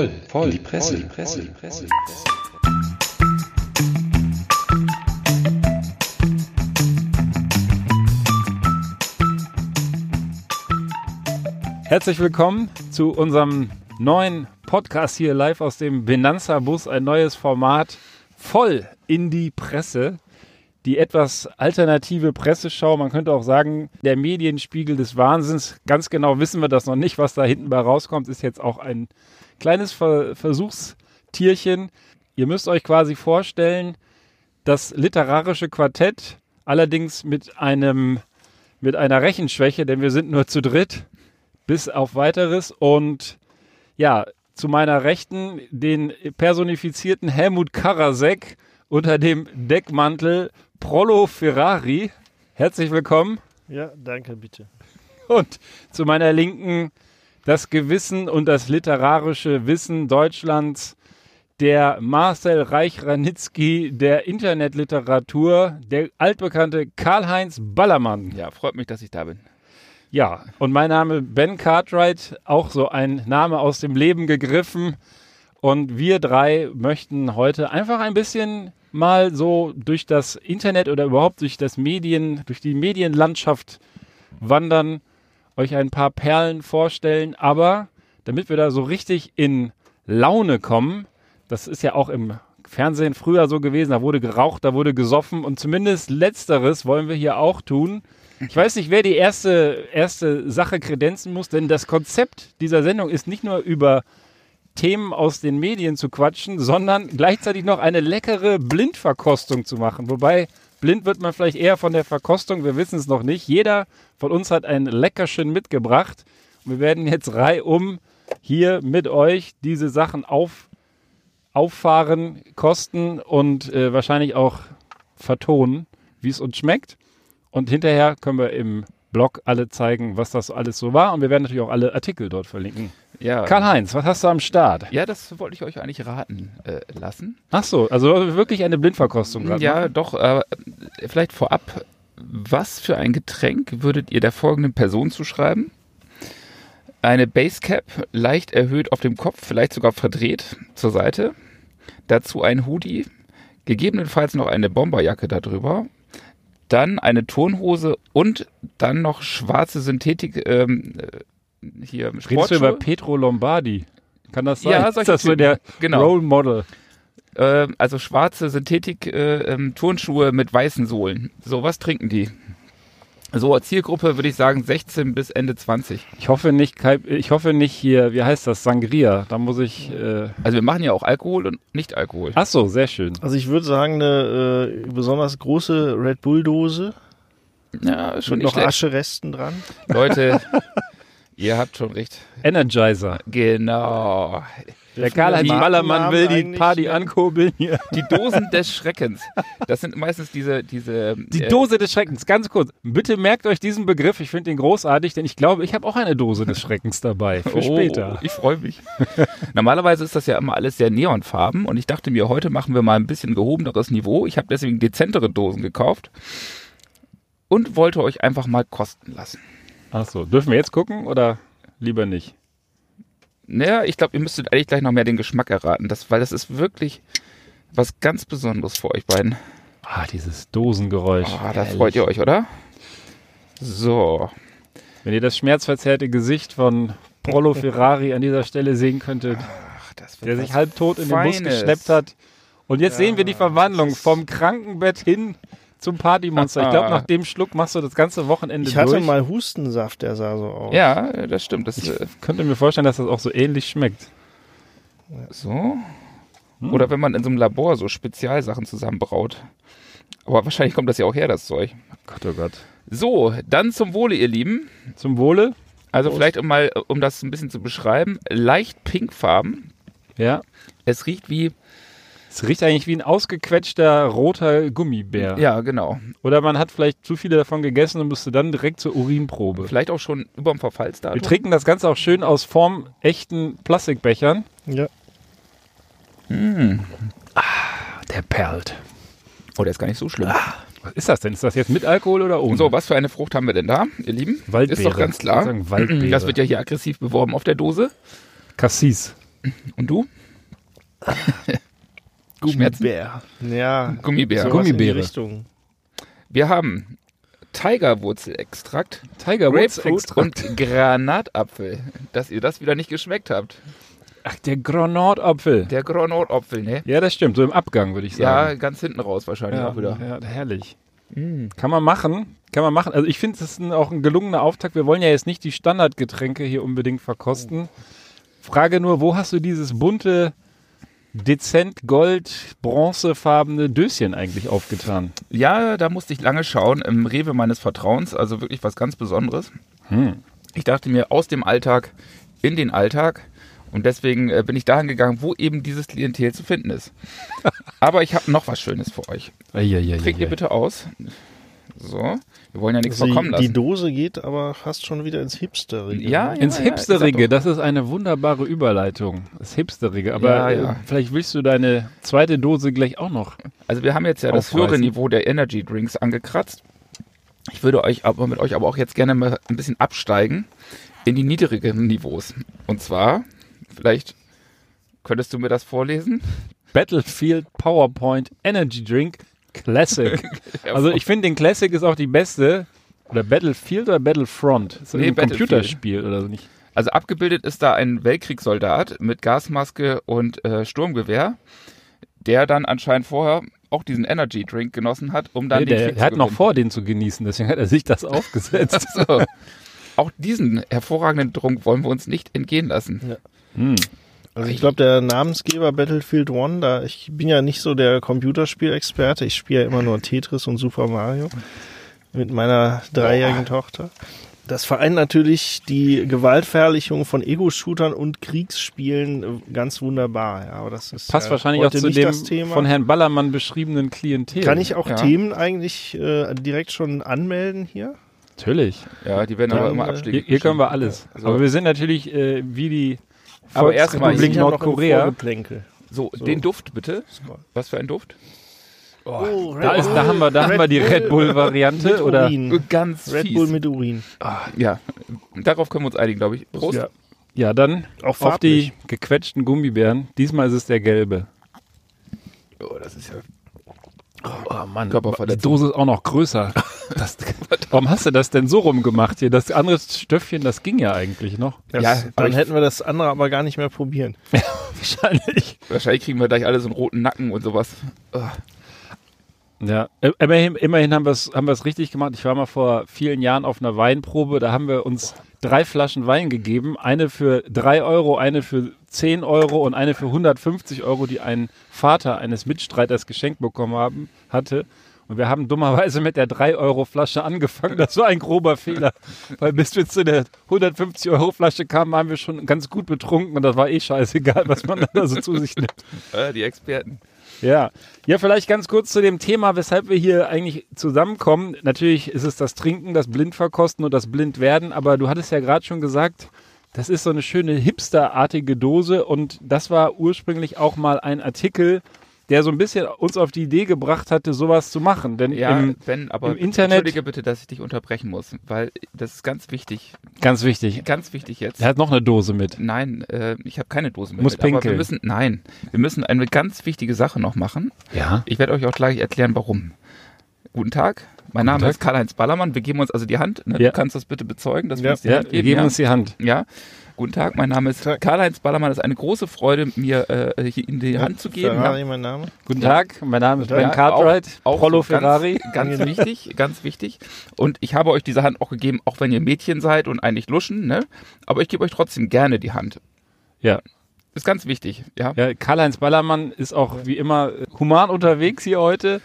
voll, voll, in die Presse, voll, die Presse, die Presse. Die Presse. Herzlich willkommen zu unserem neuen Podcast hier live aus dem Benanza-Bus. Ein neues Format voll in die Presse. Die etwas alternative Presseschau, man könnte auch sagen, der Medienspiegel des Wahnsinns. Ganz genau wissen wir das noch nicht, was da hinten bei rauskommt, ist jetzt auch ein kleines Ver Versuchstierchen. Ihr müsst euch quasi vorstellen, das literarische Quartett, allerdings mit einem mit einer Rechenschwäche, denn wir sind nur zu dritt, bis auf weiteres. Und ja, zu meiner Rechten den personifizierten Helmut Karasek unter dem Deckmantel Prolo Ferrari. Herzlich willkommen. Ja, danke, bitte. Und zu meiner Linken das Gewissen und das literarische Wissen Deutschlands, der Marcel Reich-Ranitzky der Internetliteratur, der altbekannte Karl-Heinz Ballermann. Ja, freut mich, dass ich da bin. Ja, und mein Name Ben Cartwright, auch so ein Name aus dem Leben gegriffen. Und wir drei möchten heute einfach ein bisschen mal so durch das Internet oder überhaupt durch das Medien, durch die Medienlandschaft wandern, euch ein paar Perlen vorstellen, aber damit wir da so richtig in Laune kommen, das ist ja auch im Fernsehen früher so gewesen, da wurde geraucht, da wurde gesoffen und zumindest letzteres wollen wir hier auch tun. Ich weiß nicht, wer die erste, erste Sache kredenzen muss, denn das Konzept dieser Sendung ist nicht nur über Themen aus den Medien zu quatschen, sondern gleichzeitig noch eine leckere Blindverkostung zu machen. Wobei blind wird man vielleicht eher von der Verkostung, wir wissen es noch nicht. Jeder von uns hat ein Leckerchen mitgebracht. Wir werden jetzt reihum hier mit euch diese Sachen auf, auffahren, kosten und äh, wahrscheinlich auch vertonen, wie es uns schmeckt. Und hinterher können wir im Blog alle zeigen, was das alles so war. Und wir werden natürlich auch alle Artikel dort verlinken. Ja. Karl-Heinz, was hast du am Start? Ja, das wollte ich euch eigentlich raten äh, lassen. Ach so, also wirklich eine Blindverkostung. Ja, machen? doch. Äh, vielleicht vorab, was für ein Getränk würdet ihr der folgenden Person zuschreiben? Eine Basecap, leicht erhöht auf dem Kopf, vielleicht sogar verdreht zur Seite. Dazu ein Hoodie, gegebenenfalls noch eine Bomberjacke darüber dann eine Turnhose und dann noch schwarze Synthetik ähm, äh, hier Sportschuhe. Redest du über Petro Lombardi? Kann das sein? Ja, ist das so der genau. Role Model? Äh, also schwarze Synthetik äh, ähm, mit weißen Sohlen. So was trinken die. So, Zielgruppe würde ich sagen 16 bis Ende 20. Ich hoffe nicht, ich hoffe nicht hier, wie heißt das, Sangria. Da muss ich. Äh also wir machen ja auch Alkohol und nicht Alkohol. Ach so, sehr schön. Also ich würde sagen eine äh, besonders große Red Bull Dose. Ja, schon mit noch Ascheresten dran. Leute, ihr habt schon recht. Energizer. Genau. Der Karl-Heinz Ballermann will die Party ankurbeln hier. Die Dosen des Schreckens. Das sind meistens diese. diese die äh, Dose des Schreckens, ganz kurz. Bitte merkt euch diesen Begriff. Ich finde den großartig, denn ich glaube, ich habe auch eine Dose des Schreckens dabei. Für oh, später. Ich freue mich. Normalerweise ist das ja immer alles sehr neonfarben und ich dachte mir, heute machen wir mal ein bisschen gehobeneres Niveau. Ich habe deswegen dezentere Dosen gekauft und wollte euch einfach mal kosten lassen. Ach so, dürfen wir jetzt gucken oder lieber nicht? Naja, ich glaube, ihr müsstet eigentlich gleich noch mehr den Geschmack erraten, das, weil das ist wirklich was ganz Besonderes für euch beiden. Ah, dieses Dosengeräusch. Ah, da freut ihr euch, oder? So. Wenn ihr das schmerzverzerrte Gesicht von Prolo Ferrari an dieser Stelle sehen könntet, Ach, der sich halbtot in den Bus geschleppt hat. Und jetzt ja, sehen wir die Verwandlung vom Krankenbett hin zum Partymonster. Ich glaube, nach dem Schluck machst du das ganze Wochenende Ich hatte durch. mal Hustensaft, der sah so aus. Ja, das stimmt. Das ich äh, könnte mir vorstellen, dass das auch so ähnlich schmeckt. So. Hm. Oder wenn man in so einem Labor so Spezialsachen zusammenbraut. Aber wahrscheinlich kommt das ja auch her, das Zeug. Gott, oh Gott. So, dann zum Wohle, ihr Lieben. Zum Wohle? Also Prost. vielleicht um mal, um das ein bisschen zu beschreiben, leicht pinkfarben. Ja. Es riecht wie es riecht eigentlich wie ein ausgequetschter roter Gummibär. Ja, genau. Oder man hat vielleicht zu viele davon gegessen und musste dann direkt zur Urinprobe. Vielleicht auch schon über dem Verfallsdatum. Wir trinken das Ganze auch schön aus formechten Plastikbechern. Ja. Mmh. Ah, der perlt. Oh, der ist gar nicht so schlimm. Ah. Was ist das denn? Ist das jetzt mit Alkohol oder ohne? So, was für eine Frucht haben wir denn da, ihr Lieben? Waldbeere. Ist doch ganz klar. Waldbeere. Das wird ja hier aggressiv beworben auf der Dose. Cassis. Und du? Schmerzen? Gummibär. Ja, Gummibär. sowas in die Gummibäre. Richtung. Wir haben Tigerwurzelextrakt, Tiger Woods Grapefruit extra. und Granatapfel. Dass ihr das wieder nicht geschmeckt habt. Ach, der Granatapfel. Der Granatapfel, ne? Ja, das stimmt. So im Abgang, würde ich Ja, sagen. ganz hinten raus wahrscheinlich Ja, auch wieder. ja, herrlich. Mm. Kann man machen. Kann man machen. Also ich finde, das ist ein, auch ein gelungener Auftakt. Wir wollen ja jetzt nicht die Standardgetränke hier unbedingt verkosten. Frage nur, wo hast du dieses bunte, dezent gold, bronzefarbene Döschen eigentlich aufgetan? Ja, da musste ich lange schauen. Im Rewe meines Vertrauens, also wirklich was ganz Besonderes. Hm. Ich dachte mir, aus dem Alltag in den Alltag. Und deswegen äh, bin ich dahin gegangen, wo eben dieses Klientel zu finden ist. Aber ich habe noch was Schönes für euch. Trägt ihr bitte aus. So, wir wollen ja nichts Also verkommen die, die lassen. Dose geht aber fast schon wieder ins Hipsterige. Ja, ne? Ins ja, Hipsterige, das ist eine wunderbare Überleitung. Das Hipsterige. Aber Ja, äh, ja. vielleicht willst du deine zweite Dose gleich auch noch. Also wir haben jetzt ja das höhere Niveau der Energy Drinks angekratzt. Ich würde euch aber mit euch aber auch jetzt gerne mal ein bisschen absteigen in die niedrigeren Niveaus. Und zwar, vielleicht könntest du mir das vorlesen? Battlefield PowerPoint Energy Drink Classic. Also ich finde, den Classic ist auch die beste. Oder Battlefield oder Battlefront? Ist das Nee, ein. Computerspiel oder so nicht? Also abgebildet ist da ein Weltkriegssoldat mit Gasmaske und äh, Sturmgewehr, der dann anscheinend vorher auch diesen Energy Drink genossen hat, um dann Nee, den der Krieg er hat noch vor, den zu genießen, deswegen hat er sich das aufgesetzt. So. Auch diesen hervorragenden Trunk wollen wir uns nicht entgehen lassen. hm. Also ich glaube, der Namensgeber Battlefield One, da ich bin ja nicht so der Computerspielexperte, ich spiele ja immer nur Tetris und Super Mario mit meiner dreijährigen Tochter. Das vereint natürlich die Gewaltverherrlichung von Ego-Shootern und Kriegsspielen äh, ganz wunderbar. Ja, aber das ist Passt ja wahrscheinlich auch zu dem das Thema. von Herrn Ballermann beschriebenen Klientel. Kann ich auch Ja. Themen eigentlich äh, direkt schon anmelden hier? Natürlich. Ja, die werden aber Dann, immer äh, Abstiege. Hier, hier können wir alles. So. Aber wir sind natürlich äh, wie die Aber erstmal, ein Nordkorea. So, So. den Duft bitte. Was für ein Duft? Oh, Da, ist, da haben wir, da haben wir die Red Bull-Variante. mit Oder Urin. Ganz Red fies. Bull mit Urin. ja, darauf können wir uns einigen, glaube ich. Prost. Ja. ja, dann Auch auf farblich. die gequetschten Gummibären. Diesmal ist es der gelbe. Oh, das ist ja Oh Mann, die. Dose ist auch noch größer. Das, warum hast du das denn so rumgemacht hier? Das andere Stöffchen, das ging ja eigentlich noch. Das, Ja, dann ich- hätten wir das andere aber gar nicht mehr probieren. Wahrscheinlich. Wahrscheinlich kriegen wir gleich alle so einen roten Nacken und sowas. Oh. Ja, äh, immerhin, immerhin haben wir es haben wir's richtig gemacht. Ich war mal vor vielen Jahren auf einer Weinprobe, da haben wir uns drei Flaschen Wein gegeben. Eine für drei Euro, eine für 10 Euro und eine für 150 Euro, die ein Vater eines Mitstreiters geschenkt bekommen haben, hatte. Und wir haben dummerweise mit der 3-Euro-Flasche angefangen. Das war ein grober Fehler. Weil bis wir zu der 150-Euro-Flasche kamen, waren wir schon ganz gut betrunken und das war eh scheißegal, was man da so zu sich nimmt. Äh, die Experten. Ja. ja, vielleicht ganz kurz zu dem Thema, weshalb wir hier eigentlich zusammenkommen. Natürlich ist es das Trinken, das Blindverkosten und das Blindwerden, aber du hattest ja gerade schon gesagt, das ist so eine schöne hipsterartige Dose und das war ursprünglich auch mal ein Artikel, der so ein bisschen uns auf die Idee gebracht hatte, sowas zu machen. Denn Ja, im, Ben, aber im Internet- entschuldige bitte, dass ich dich unterbrechen muss, weil das ist ganz wichtig. ganz wichtig, Ganz wichtig jetzt. er hat noch eine Dose mit. Nein, äh, ich habe keine Dose mehr. Muss mit, aber wir pinkeln. müssen, nein, wir müssen eine ganz wichtige Sache noch machen. Ja. Ich werde euch auch gleich erklären, warum. Guten Tag, mein Name Tag. ist Karl-Heinz Ballermann. Wir geben uns also die Hand. Ne? Ja. Du kannst das bitte bezeugen, dass wir Ja. uns die Ja, Hand wir geben. geben ja? uns die Hand. ja. Guten Tag, mein Name ist. Karl-Heinz Ballermann. Es ist eine große Freude, mir äh, hier in die Hand zu geben. Ferrari Ja. mein Name. Guten. Tag, mein Name ist Ja, Ben Cartwright, auch Prollo so ganz- Ferrari. Ganz wichtig, ganz wichtig. Und ich habe euch diese Hand auch gegeben, auch wenn ihr Mädchen seid und eigentlich luschen, ne? Aber ich gebe euch trotzdem gerne die Hand. Ja. Ist ganz wichtig, ja. Ja, Karl-Heinz Ballermann ist auch wie immer äh, human unterwegs hier heute.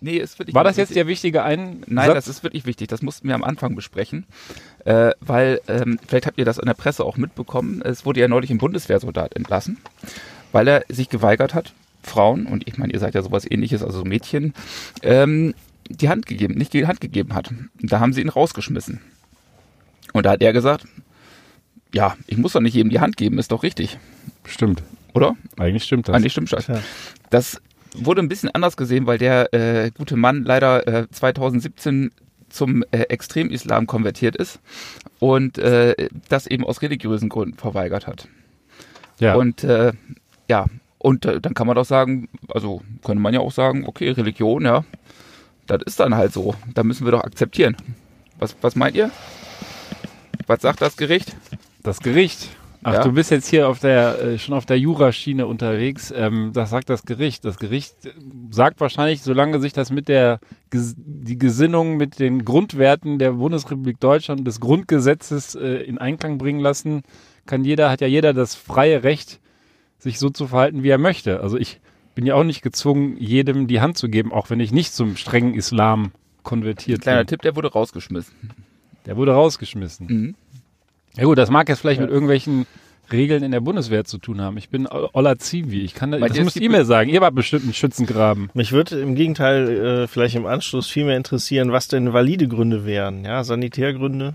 Nee, ist wirklich War das jetzt der wichtige ein? Nein, das ist wirklich wichtig. Das mussten wir am Anfang besprechen, äh, weil ähm, vielleicht habt ihr das in der Presse auch mitbekommen. Es wurde ja neulich ein Bundeswehrsoldat entlassen, weil er sich geweigert hat, Frauen und ich meine, ihr seid ja sowas Ähnliches, also Mädchen, ähm, die Hand gegeben, nicht die Hand gegeben hat. Da haben sie ihn rausgeschmissen. Und da hat er gesagt, ja, ich muss doch nicht jedem die Hand geben, ist doch richtig, Stimmt. oder? Eigentlich stimmt das. Eigentlich stimmt das. Tja. Das wurde ein bisschen anders gesehen, weil der äh, gute Mann leider äh, 2017 zum äh, Extremislam konvertiert ist und äh, das eben aus religiösen Gründen verweigert hat. Ja. Und äh, ja, und äh, dann kann man doch sagen, also könnte man ja auch sagen, okay, Religion, ja, das ist dann halt so. Da müssen wir doch akzeptieren. Was, was meint ihr? Was sagt das Gericht? Das Gericht. Ach, Ja. du bist jetzt hier auf der, äh, schon auf der Juraschiene unterwegs. Ähm, das sagt das Gericht. Das Gericht sagt wahrscheinlich, solange sich das mit der, die Gesinnung mit den Grundwerten der Bundesrepublik Deutschland des Grundgesetzes äh, in Einklang bringen lassen, kann jeder, hat ja jeder das freie Recht, sich so zu verhalten, wie er möchte. Also ich bin ja auch nicht gezwungen, jedem die Hand zu geben, auch wenn ich nicht zum strengen Islam konvertiert Kleiner bin. Tipp, der wurde rausgeschmissen. Der wurde rausgeschmissen. Mhm. Ja gut, das mag jetzt vielleicht mit irgendwelchen Regeln in der Bundeswehr zu tun haben. Ich bin Ola Zivi. Ich kann das, Meint das müsst ihr mir sagen. Ihr wart bestimmt einen Schützengraben. Mich würde im Gegenteil äh, vielleicht im Anschluss viel mehr interessieren, was denn valide Gründe wären. Ja, Sanitärgründe.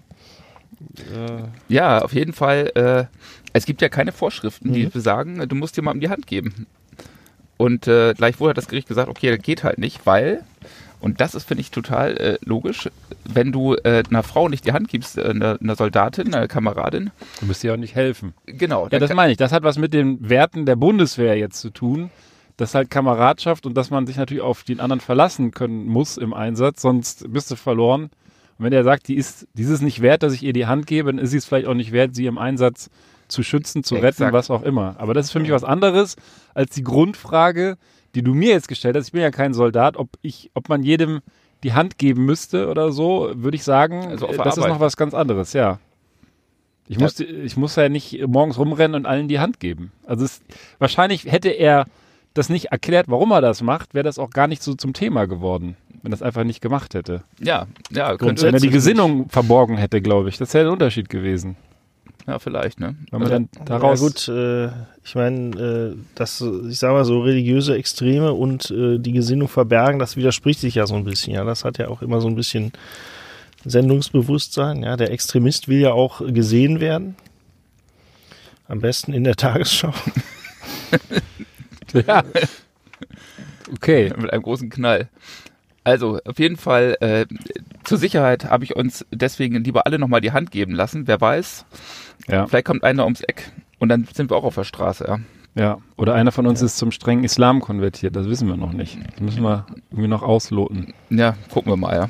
Äh, Ja, auf jeden Fall. Äh, es gibt ja keine Vorschriften, die Mhm. besagen, du musst jemandem die Hand geben. Und äh, gleichwohl hat das Gericht gesagt, okay, das geht halt nicht, weil, und das ist, finde ich, total äh, logisch, wenn du äh, einer Frau nicht die Hand gibst, äh, einer, einer Soldatin, einer Kameradin, Du müsst ihr auch nicht helfen. genau. Ja, das meine ich. Das hat was mit den Werten der Bundeswehr jetzt zu tun. Das ist halt Kameradschaft und dass man sich natürlich auf den anderen verlassen können muss im Einsatz, sonst bist du verloren. Und wenn er sagt, die ist dieses nicht wert, dass ich ihr die Hand gebe, dann ist sie es vielleicht auch nicht wert, sie im Einsatz zu schützen, zu retten, Exakt. was auch immer. Aber das ist für mich was anderes als die Grundfrage, die du mir jetzt gestellt hast. Ich bin ja kein Soldat, ob ich, ob man jedem die Hand geben müsste oder so, würde ich sagen, Also äh, das ist Arbeit. noch was ganz anderes, ja. Ich, Ja. muss, ich muss ja nicht morgens rumrennen und allen die Hand geben. Also es, wahrscheinlich hätte er das nicht erklärt, warum er das macht, wäre das auch gar nicht so zum Thema geworden, wenn das einfach nicht gemacht hätte. Ja, ja, Und wenn er die Gesinnung verborgen hätte, glaube ich, das wäre ein Unterschied gewesen. Ja, vielleicht, ne? Wenn man dann ja daraus gut, äh, ich meine, äh, dass, ich sag mal so, religiöse Extreme und äh, die Gesinnung verbergen, das widerspricht sich ja so ein bisschen. Ja, das hat ja auch immer so ein bisschen Sendungsbewusstsein. Ja, der Extremist will ja auch gesehen werden. Am besten in der Tagesschau. ja. Okay. Mit einem großen Knall. Also, auf jeden Fall, äh, zur Sicherheit habe ich uns deswegen lieber alle nochmal die Hand geben lassen. Wer weiß, Ja. vielleicht kommt einer ums Eck und dann sind wir auch auf der Straße, ja. Ja. Oder einer von uns ist zum strengen Islam konvertiert, das wissen wir noch nicht. Das müssen wir irgendwie noch ausloten. Ja, gucken wir mal, ja.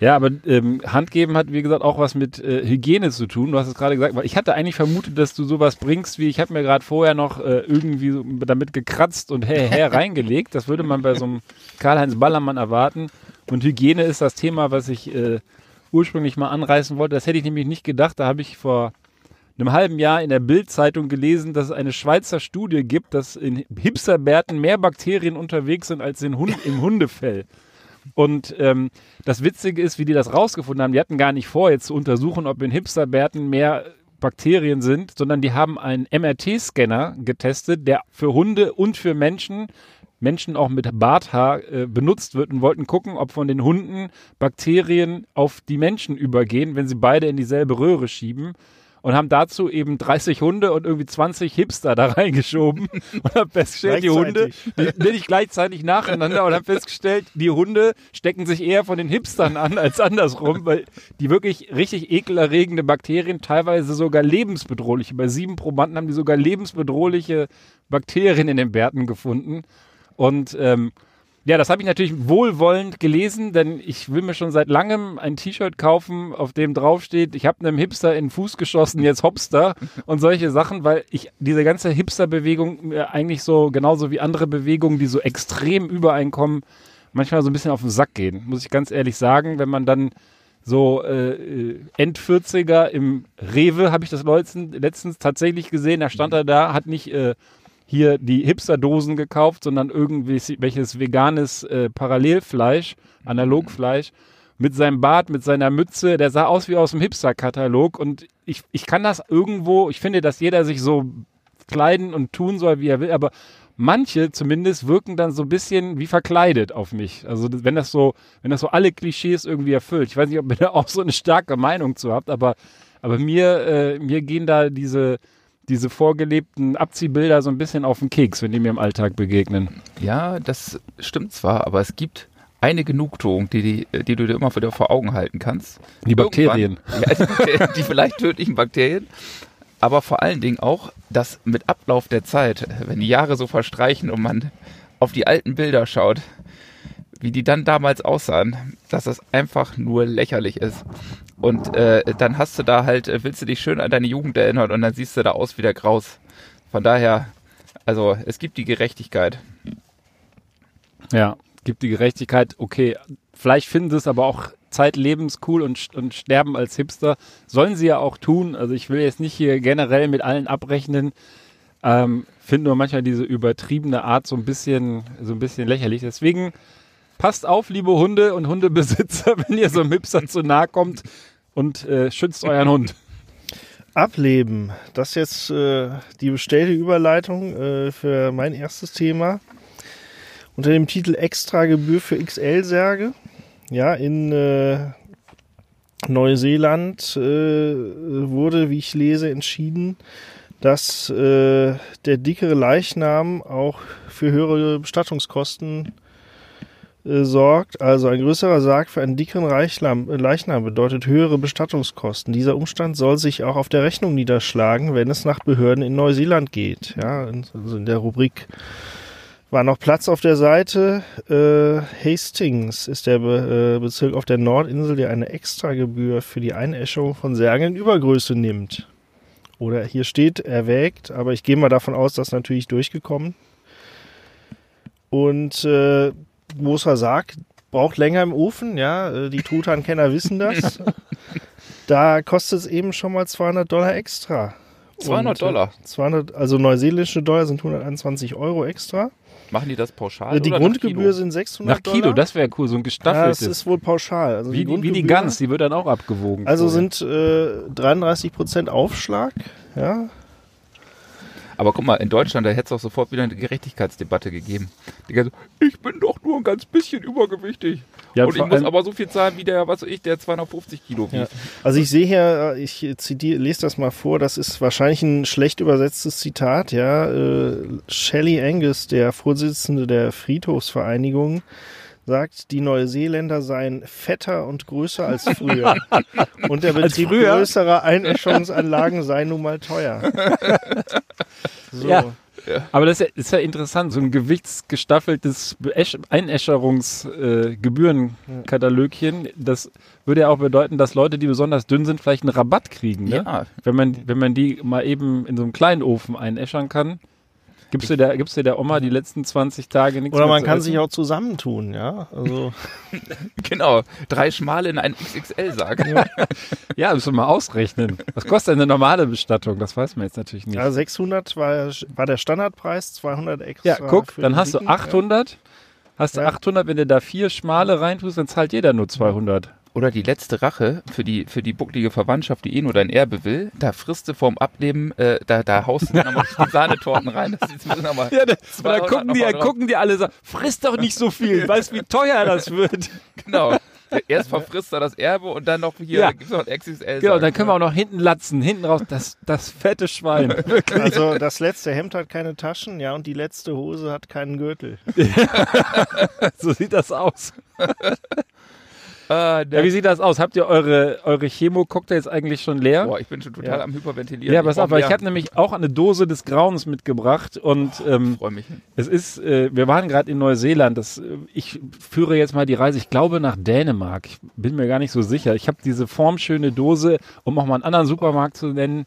Ja, aber ähm, Handgeben hat, wie gesagt, auch was mit äh, Hygiene zu tun. Du hast es gerade gesagt, weil ich hatte eigentlich vermutet, dass du sowas bringst, wie ich habe mir gerade vorher noch äh, irgendwie so damit gekratzt und her, her reingelegt. Das würde man bei so einem Karl-Heinz Ballermann erwarten. Und Hygiene ist das Thema, was ich äh, ursprünglich mal anreißen wollte. Das hätte ich nämlich nicht gedacht. Da habe ich vor einem halben Jahr in der Bild-Zeitung gelesen, dass es eine Schweizer Studie gibt, dass in Hipsterbärten mehr Bakterien unterwegs sind als in Hund im Hundefell. Und ähm, das Witzige ist, wie die das rausgefunden haben, die hatten gar nicht vor, jetzt zu untersuchen, ob in Hipsterbärten mehr Bakterien sind, sondern die haben einen MRT-Scanner getestet, der für Hunde und für Menschen, Menschen auch mit Barthaar, äh, benutzt wird und wollten gucken, ob von den Hunden Bakterien auf die Menschen übergehen, wenn sie beide in dieselbe Röhre schieben. Und haben dazu eben 30 Hunde und irgendwie 20 Hipster da reingeschoben und haben festgestellt, die Hunde, die, nicht gleichzeitig nacheinander und haben festgestellt, die Hunde stecken sich eher von den Hipstern an als andersrum, weil die wirklich richtig ekelerregende Bakterien, teilweise sogar lebensbedrohliche, bei sieben Probanden haben die sogar lebensbedrohliche Bakterien in den Bärten gefunden. Und ähm, ja, das habe ich natürlich wohlwollend gelesen, denn ich will mir schon seit langem ein T-Shirt kaufen, auf dem draufsteht, ich habe einem Hipster in den Fuß geschossen, jetzt Hopster und solche Sachen, weil ich diese ganze Hipster-Bewegung mir eigentlich so, genauso wie andere Bewegungen, die so extrem übereinkommen, manchmal so ein bisschen auf den Sack gehen, muss ich ganz ehrlich sagen, wenn man dann so äh, äh, End-40er im Rewe, habe ich das letztens, letztens tatsächlich gesehen, da stand er da, hat nicht äh, hier die Hipster-Dosen gekauft, sondern irgendwie welches veganes äh, Parallelfleisch, Analogfleisch, mit seinem Bart, mit seiner Mütze, der sah aus wie aus dem Hipster-Katalog und ich, ich kann das irgendwo, ich finde, dass jeder sich so kleiden und tun soll, wie er will, aber manche zumindest wirken dann so ein bisschen wie verkleidet auf mich. Also wenn das so, wenn das so alle Klischees irgendwie erfüllt. Ich weiß nicht, ob ihr da auch so eine starke Meinung zu habt, aber, aber mir, äh, mir gehen da diese, diese vorgelebten Abziehbilder so ein bisschen auf den Keks, wenn die mir im Alltag begegnen. Ja, das stimmt zwar, aber es gibt eine Genugtuung, die, die, die du dir immer wieder vor Augen halten kannst. Die Bakterien. Ja, die, Bakterien, die vielleicht tödlichen Bakterien. aber vor allen Dingen auch, dass mit Ablauf der Zeit, wenn die Jahre so verstreichen und man auf die alten Bilder schaut, wie die dann damals aussahen, dass das einfach nur lächerlich ist. Und äh, dann hast du da halt, äh, willst du dich schön an deine Jugend erinnern und dann siehst du da aus wie der Graus. Von daher, also es gibt die Gerechtigkeit. Ja, gibt die Gerechtigkeit. Okay, vielleicht finden sie es aber auch zeitlebens cool und, und sterben als Hipster. Sollen sie ja auch tun. Also ich will jetzt nicht hier generell mit allen abrechnen. Ähm, Finde nur manchmal diese übertriebene Art so ein bisschen, so ein bisschen lächerlich. Deswegen passt auf, liebe Hunde und Hundebesitzer, wenn ihr so einem Hipster zu nahe kommt und äh, schützt euren Hund. Ableben. Das ist jetzt äh, die bestellte Überleitung äh, für mein erstes Thema. Unter dem Titel Extragebühr für XL-Särge. Ja, in äh, Neuseeland äh, wurde, wie ich lese, entschieden, dass äh, der dickere Leichnam auch für höhere Bestattungskosten äh, sorgt. Also ein größerer Sarg für einen dickeren Leichnam, Leichnam bedeutet höhere Bestattungskosten. Dieser Umstand soll sich auch auf der Rechnung niederschlagen, wenn es nach Behörden in Neuseeland geht. Ja, also in der Rubrik war noch Platz auf der Seite. Äh, Hastings ist der Be äh, Bezirk auf der Nordinsel, der eine Extragebühr für die Einäschung von Särgen in Übergröße nimmt. Oder hier steht erwägt, aber ich gehe mal davon aus, dass natürlich durchgekommen. Und äh, großer Sarg braucht länger im Ofen, ja, äh, die Truthahn-Kenner wissen das. da kostet es eben schon mal 200 Dollar extra. 200 Und, äh, Dollar? 200, also neuseeländische Dollar sind 121 Euro extra. Machen die das pauschal? Äh, die oder nach Grundgebühr Kilo? sind 600 Nach Kilo, Dollar. das wäre cool, so ein ja, das gestaffeltes. ist wohl pauschal. Also wie, die, wie die Gans, die wird dann auch abgewogen. Also vorher. sind äh, 33% Aufschlag. Ja, Aber guck mal, in Deutschland, da hätte es auch sofort wieder eine Gerechtigkeitsdebatte gegeben. Die ganze, ich bin doch nur ein ganz bisschen übergewichtig. Ja, und ich muss aber so viel zahlen wie der, was weiß ich, der 250 Kilo Ja. wiegt. Also ich sehe hier, ich zitiere, lese das mal vor, das ist wahrscheinlich ein schlecht übersetztes Zitat, ja. Äh, Shelley Angus, der Vorsitzende der Friedhofsvereinigung, sagt, die Neuseeländer seien fetter und größer als früher. und der Betrieb größerer Einäscherungsanlagen sei nun mal teuer. So. Ja. Aber das ist ja, ist ja interessant, so ein gewichtsgestaffeltes Einäscherungsgebührenkatalogchen, das würde ja auch bedeuten, dass Leute, die besonders dünn sind, vielleicht einen Rabatt kriegen. Ne? Ja. Wenn, man, wenn man die mal eben in so einem kleinen Ofen einäschern kann. Gibst du der, gibst du der Oma die letzten 20 Tage nichts Oder man zu kann essen? sich auch zusammentun, ja. Also Genau, drei Schmale in einen XXL-Sarg. Ja, müssen wir mal ausrechnen. Was kostet denn eine normale Bestattung? Das weiß man jetzt natürlich nicht. ja, 600 war, war der Standardpreis, 200 extra. Ja, guck, für dann hast du Dicken, 800. Hast du Ja. 800, wenn du da vier Schmale reintust, dann zahlt jeder nur 200. Oder die letzte Rache für die, für die bucklige Verwandtschaft, die eh nur dein Erbe will, da frisst du vorm Ableben, äh, da, da haust du nochmal die Sahnetorten rein. Das ist mal Ja, da, da 200 gucken, die, gucken die alle so, friss doch nicht so viel, weißt wie teuer das wird. Genau. Erst verfrisst er das Erbe und dann noch hier Ja. gibt's noch ein XXL. Genau, dann können wir auch noch hinten latzen, hinten raus, das, das fette Schwein. Also das letzte Hemd hat keine Taschen, ja, und die letzte Hose hat keinen Gürtel. so sieht das aus. Ah, Ja, wie sieht das aus? Habt ihr eure, eure Chemo-Cocktails eigentlich schon leer? boah, ich bin schon total Ja. am Hyperventilieren. ja, pass auf, weil ich habe nämlich auch eine Dose des Grauens mitgebracht und ähm, Freu mich. Es ist, äh, wir waren gerade in Neuseeland. Das, ich führe jetzt mal die Reise, ich glaube nach Dänemark. Ich bin mir gar nicht so sicher. Ich habe diese formschöne Dose, um auch mal einen anderen Supermarkt zu nennen,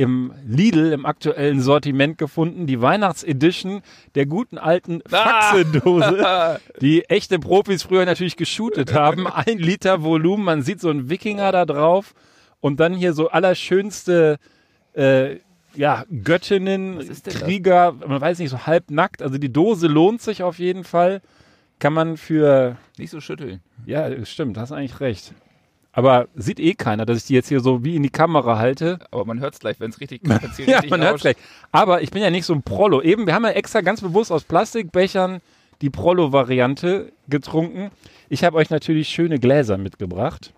im Lidl im aktuellen Sortiment gefunden. Die Weihnachtsedition der guten alten Faxe-Dose, die echte Profis früher natürlich geshootet haben. Ein Liter Volumen, man sieht so einen Wikinger da drauf und dann hier so allerschönste äh, ja, Göttinnen, denn das? Krieger, man weiß nicht, so halbnackt. Also die Dose lohnt sich auf jeden Fall. Kann man für, Nicht so schütteln. ja, stimmt, hast eigentlich recht. Aber sieht eh keiner, dass ich die jetzt hier so wie in die Kamera halte. Aber man hört es gleich, wenn es richtig, hier Ja, man hört gleich. Aber ich bin ja nicht so ein Prollo. Eben, wir haben ja extra ganz bewusst aus Plastikbechern die Prollo-Variante getrunken. Ich habe euch natürlich schöne Gläser mitgebracht.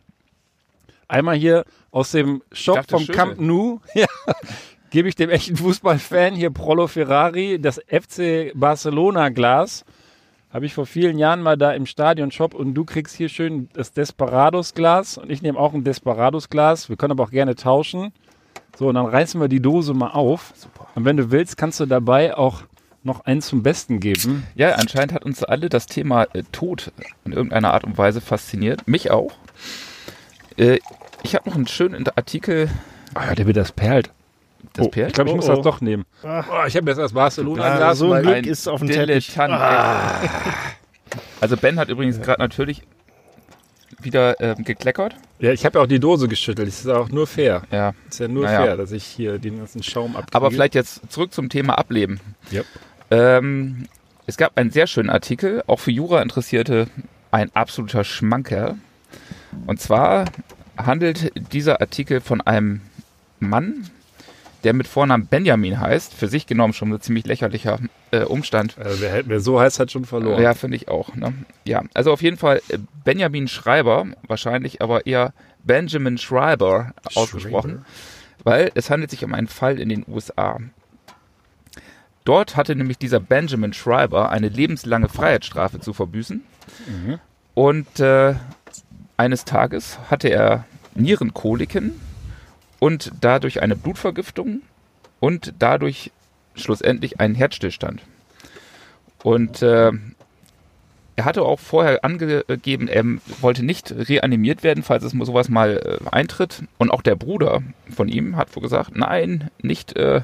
Einmal hier aus dem Shop dachte, vom schöne. Camp Nou. Ja. Gebe ich dem echten Fußballfan hier Prollo Ferrari das FC Barcelona Glas. Habe ich vor vielen Jahren mal da im Stadion-Shop und du kriegst hier schön das Desperados-Glas und ich nehme auch ein Desperados-Glas. Wir können aber auch gerne tauschen. So, und dann reißen wir die Dose mal auf. Super. Und wenn du willst, kannst du dabei auch noch eins zum Besten geben. Ja, anscheinend hat uns alle das Thema äh, Tod in irgendeiner Art und Weise fasziniert. Mich auch. Äh, ich habe noch einen schönen Artikel. Ah, der wird das perlt. Das oh, Perl? Ich glaube, ich Oh, muss oh. das doch nehmen. Ach. Oh, ich habe jetzt erst Barcelona Ah, Glas, so ein Glück ist auf dem Teppich. Dilettant. Also Ben hat übrigens gerade natürlich wieder ähm, gekleckert. Ja, ich habe ja auch die Dose geschüttelt. Das ist auch nur fair. Ja. Ist ja nur Naja. fair, dass ich hier den ganzen Schaum abkriege. Aber vielleicht jetzt zurück zum Thema Ableben. Yep. Ähm, es gab einen sehr schönen Artikel, auch für Jura-Interessierte ein absoluter Schmankerl. Und zwar handelt dieser Artikel von einem Mann, der mit Vornamen Benjamin heißt. Für sich genommen schon ein ziemlich lächerlicher äh, Umstand. Also wer, wer so heißt, hat schon verloren. Ja, finde ich auch. Ne? Ja, also auf jeden Fall äh, Benjamin Schreiber, wahrscheinlich aber eher Benjamin Schreiber ausgesprochen, weil es handelt sich um einen Fall in den USA. Dort hatte nämlich dieser Benjamin Schreiber eine lebenslange Freiheitsstrafe zu verbüßen Mhm. und äh, eines Tages hatte er Nierenkoliken und dadurch eine Blutvergiftung und dadurch schlussendlich einen Herzstillstand. Und äh, er hatte auch vorher angegeben, er wollte nicht reanimiert werden, falls es sowas mal äh, eintritt. Und auch der Bruder von ihm hat gesagt, nein, nicht äh,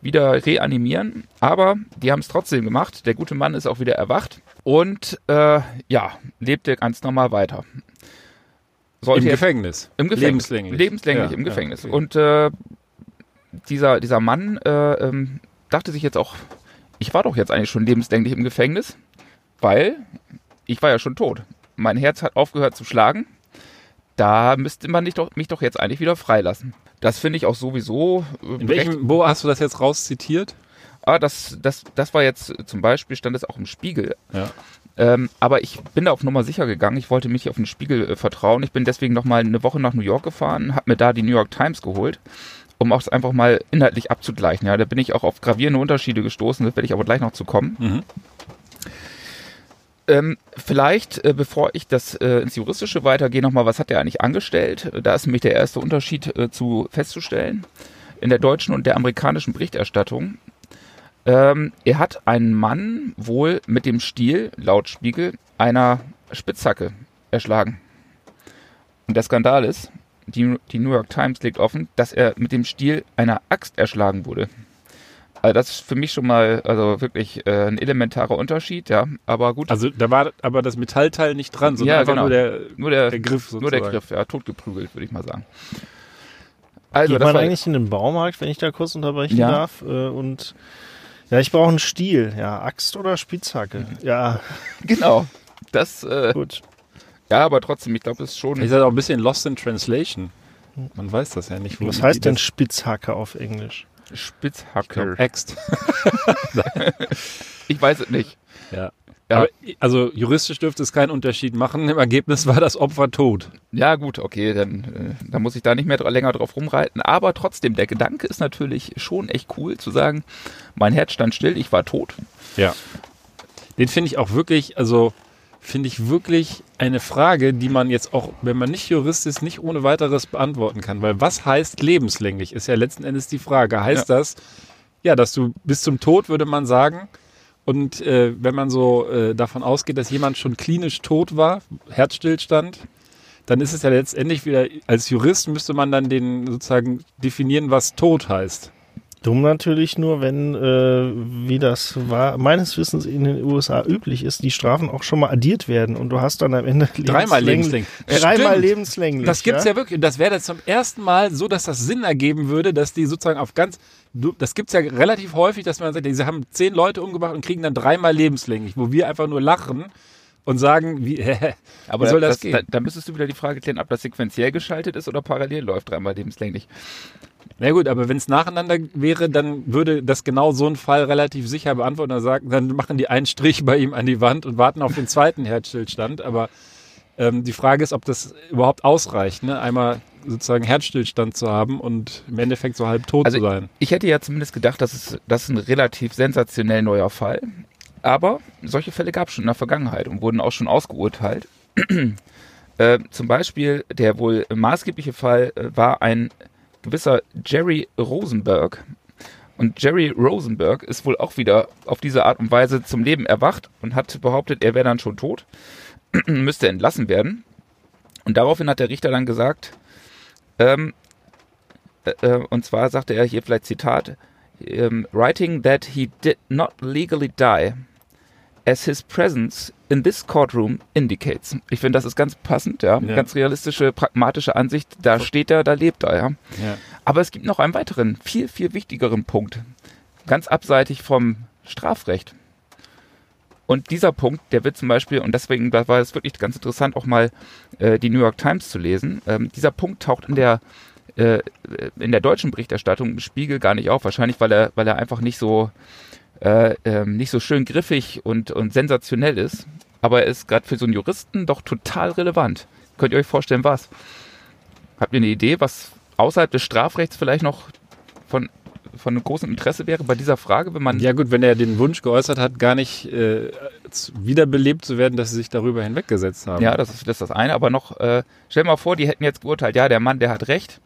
wieder reanimieren. Aber die haben es trotzdem gemacht. Der gute Mann ist auch wieder erwacht und äh, ja, lebte ganz normal weiter. Sollte Im Gefängnis. im Gefängnis. Lebenslänglich. Lebenslänglich Ja, im ja, Gefängnis. okay. Und äh, dieser, dieser Mann äh, ähm, dachte sich jetzt auch, ich war doch jetzt eigentlich schon lebenslänglich im Gefängnis, weil ich war ja schon tot. Mein Herz hat aufgehört zu schlagen. Da müsste man nicht doch, mich doch jetzt eigentlich wieder freilassen. Das finde ich auch sowieso. äh, In welchem, wo hast du das jetzt rauszitiert? Ah, das, das, das war jetzt zum Beispiel, stand es auch im Spiegel. Ja. Ähm, aber ich bin da auf Nummer sicher gegangen. Ich wollte mich auf den Spiegel äh, vertrauen. Ich bin deswegen noch mal eine Woche nach New York gefahren, habe mir da die New York Times geholt, um auch einfach mal inhaltlich abzugleichen. Ja, da bin ich auch auf gravierende Unterschiede gestoßen. Da werde ich aber gleich noch zu kommen. Mhm. Ähm, vielleicht, äh, bevor ich das äh, ins Juristische weitergehe, nochmal, was hat er eigentlich angestellt? Da ist nämlich der erste Unterschied äh, zu festzustellen in der deutschen und der amerikanischen Berichterstattung. Ähm, er hat einen Mann wohl mit dem Stiel, laut Spiegel, einer Spitzhacke erschlagen. Und der Skandal ist, die, die New York Times legt offen, dass er mit dem Stiel einer Axt erschlagen wurde. Also das ist für mich schon mal also wirklich äh, ein elementarer Unterschied, ja. Aber gut, Also da war aber das Metallteil nicht dran, sondern Ja, einfach genau. nur der, nur der, der Griff nur sozusagen. der Griff, ja, totgeprügelt, würde ich mal sagen. Also Geht das man war, eigentlich in den Baumarkt, wenn ich da kurz unterbrechen Ja. darf? Äh, und ja, ich brauche einen Stiel. Ja, Axt oder Spitzhacke. Ja, genau. Das, äh, gut. ja, aber trotzdem, ich glaube, es ist schon. Ist das auch ein bisschen lost in translation. Man weiß das ja nicht. wo Was heißt denn Spitzhacke auf Englisch? Spitzhacke. Axt. Ich weiß es nicht. Ja. Ja. Aber, also juristisch dürfte es keinen Unterschied machen. Im Ergebnis war das Opfer tot. Ja, gut, okay, dann, äh, dann muss ich da nicht mehr länger drauf rumreiten. Aber trotzdem, der Gedanke ist natürlich schon echt cool zu sagen, mein Herz stand still, ich war tot. Ja. Den finde ich auch wirklich, also finde ich wirklich eine Frage, die man jetzt auch, wenn man nicht Jurist ist, nicht ohne weiteres beantworten kann. Weil was heißt lebenslänglich, ist ja letzten Endes die Frage. Heißt das, ja, dass du bis zum Tod, würde man sagen, und äh, wenn man so äh, davon ausgeht, dass jemand schon klinisch tot war, Herzstillstand, dann ist es ja letztendlich wieder, als Jurist müsste man dann den sozusagen definieren, was tot heißt. Dumm natürlich nur, wenn, äh, wie das war, meines Wissens in den USA üblich ist, die Strafen auch schon mal addiert werden und du hast dann am Ende Dreimal lebenslänglich. Dreimal lebenslänglich. Das gibt's ja, wirklich. Und das wäre dann zum ersten Mal so, dass das Sinn ergeben würde, dass die sozusagen auf ganz. Das gibt's ja relativ häufig, dass man sagt, sie haben zehn Leute umgebracht und kriegen dann dreimal lebenslänglich, wo wir einfach nur lachen und sagen, wie, hä, Aber wie soll das, da, gehen? da müsstest du wieder die Frage klären, ob das sequenziell geschaltet ist oder parallel läuft, dreimal lebenslänglich. Na gut, aber wenn es nacheinander wäre, dann würde das genau so ein Fall relativ sicher beantworten. Dann, sagen, dann machen die einen Strich bei ihm an die Wand und warten auf den zweiten Herzstillstand. Aber ähm, die Frage ist, ob das überhaupt ausreicht, ne? einmal sozusagen Herzstillstand zu haben und im Endeffekt so halb tot Also zu sein. Ich hätte ja zumindest gedacht, das ist, das ist ein relativ sensationell neuer Fall. Aber solche Fälle gab es schon in der Vergangenheit und wurden auch schon ausgeurteilt. äh, zum Beispiel der wohl maßgebliche Fall äh, war ein gewisser Jerry Rosenberg. Und Jerry Rosenberg ist wohl auch wieder auf diese Art und Weise zum Leben erwacht und hat behauptet, er wäre dann schon tot, müsste entlassen werden. Und daraufhin hat der Richter dann gesagt, ähm, äh, äh, und zwar sagte er hier vielleicht Zitat, ähm, writing that he did not legally die, as his presence in this courtroom indicates. Ich finde, das ist ganz passend, ja? Ja. Ganz realistische, pragmatische Ansicht. Da steht er, da lebt er, ja. Ja. Aber es gibt noch einen weiteren, viel, viel wichtigeren Punkt. Ganz abseitig vom Strafrecht. Und dieser Punkt, der wird zum Beispiel, und deswegen da war es wirklich ganz interessant, auch mal äh, die New York Times zu lesen. Ähm, dieser Punkt taucht in der äh, in der deutschen Berichterstattung im Spiegel gar nicht auf. Wahrscheinlich, weil er, weil er einfach nicht so äh, ähm, nicht so schön griffig und, und sensationell ist. Aber er ist gerade für so einen Juristen doch total relevant. Könnt ihr euch vorstellen, was? Habt ihr eine Idee, was außerhalb des Strafrechts vielleicht noch von, von großem Interesse wäre bei dieser Frage, wenn man Ja gut, wenn er den Wunsch geäußert hat, gar nicht äh, wiederbelebt zu werden, dass sie sich darüber hinweggesetzt haben. Ja, das ist, das ist das eine, aber noch, äh, stell mal vor, die hätten jetzt geurteilt, ja, der Mann, der hat recht,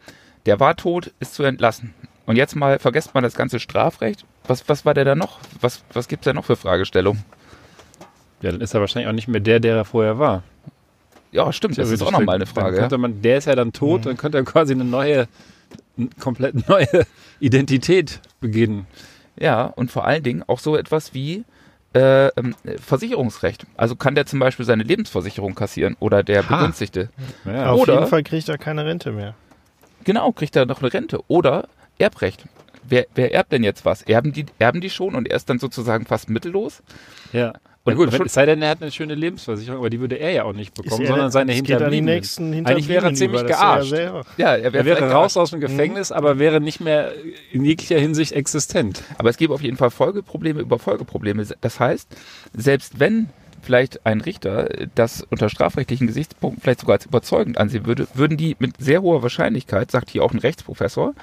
der war tot, ist zu entlassen. Und jetzt mal, vergesst mal das ganze Strafrecht. Was, was war der da noch? Was, was gibt's da noch für Fragestellungen? ja, dann ist er wahrscheinlich auch nicht mehr der, der er vorher war. Ja, stimmt, das ist auch nochmal eine Frage. Man, der ist ja dann tot, dann könnte er quasi eine neue, komplett neue Identität beginnen. ja, und vor allen Dingen auch so etwas wie äh, ähm, Versicherungsrecht. Also kann der zum Beispiel seine Lebensversicherung kassieren oder der Ha. Begünstigte. Ja. Auf Oder- jeden Fall kriegt er keine Rente mehr. Genau, kriegt er noch eine Rente. Oder Erbrecht. Wer, wer erbt denn jetzt was? Erben die, erben die schon und er ist dann sozusagen fast mittellos? ja. Und gut, wenn, es sei denn, er hat eine schöne Lebensversicherung, aber die würde er ja auch nicht bekommen, er- sondern seine Hinterbliebenen. nächsten Eigentlich wäre er Hinterbliebenen ziemlich ist er ja gearscht. er, Er wäre raus aus dem Gefängnis, aber wäre nicht mehr in jeglicher Hinsicht existent. Aber es gibt auf jeden Fall Folgeprobleme über Folgeprobleme. Das heißt, selbst wenn vielleicht ein Richter das unter strafrechtlichen Gesichtspunkten vielleicht sogar als überzeugend ansehen würde, würden die mit sehr hoher Wahrscheinlichkeit, sagt hier auch ein Rechtsprofessor,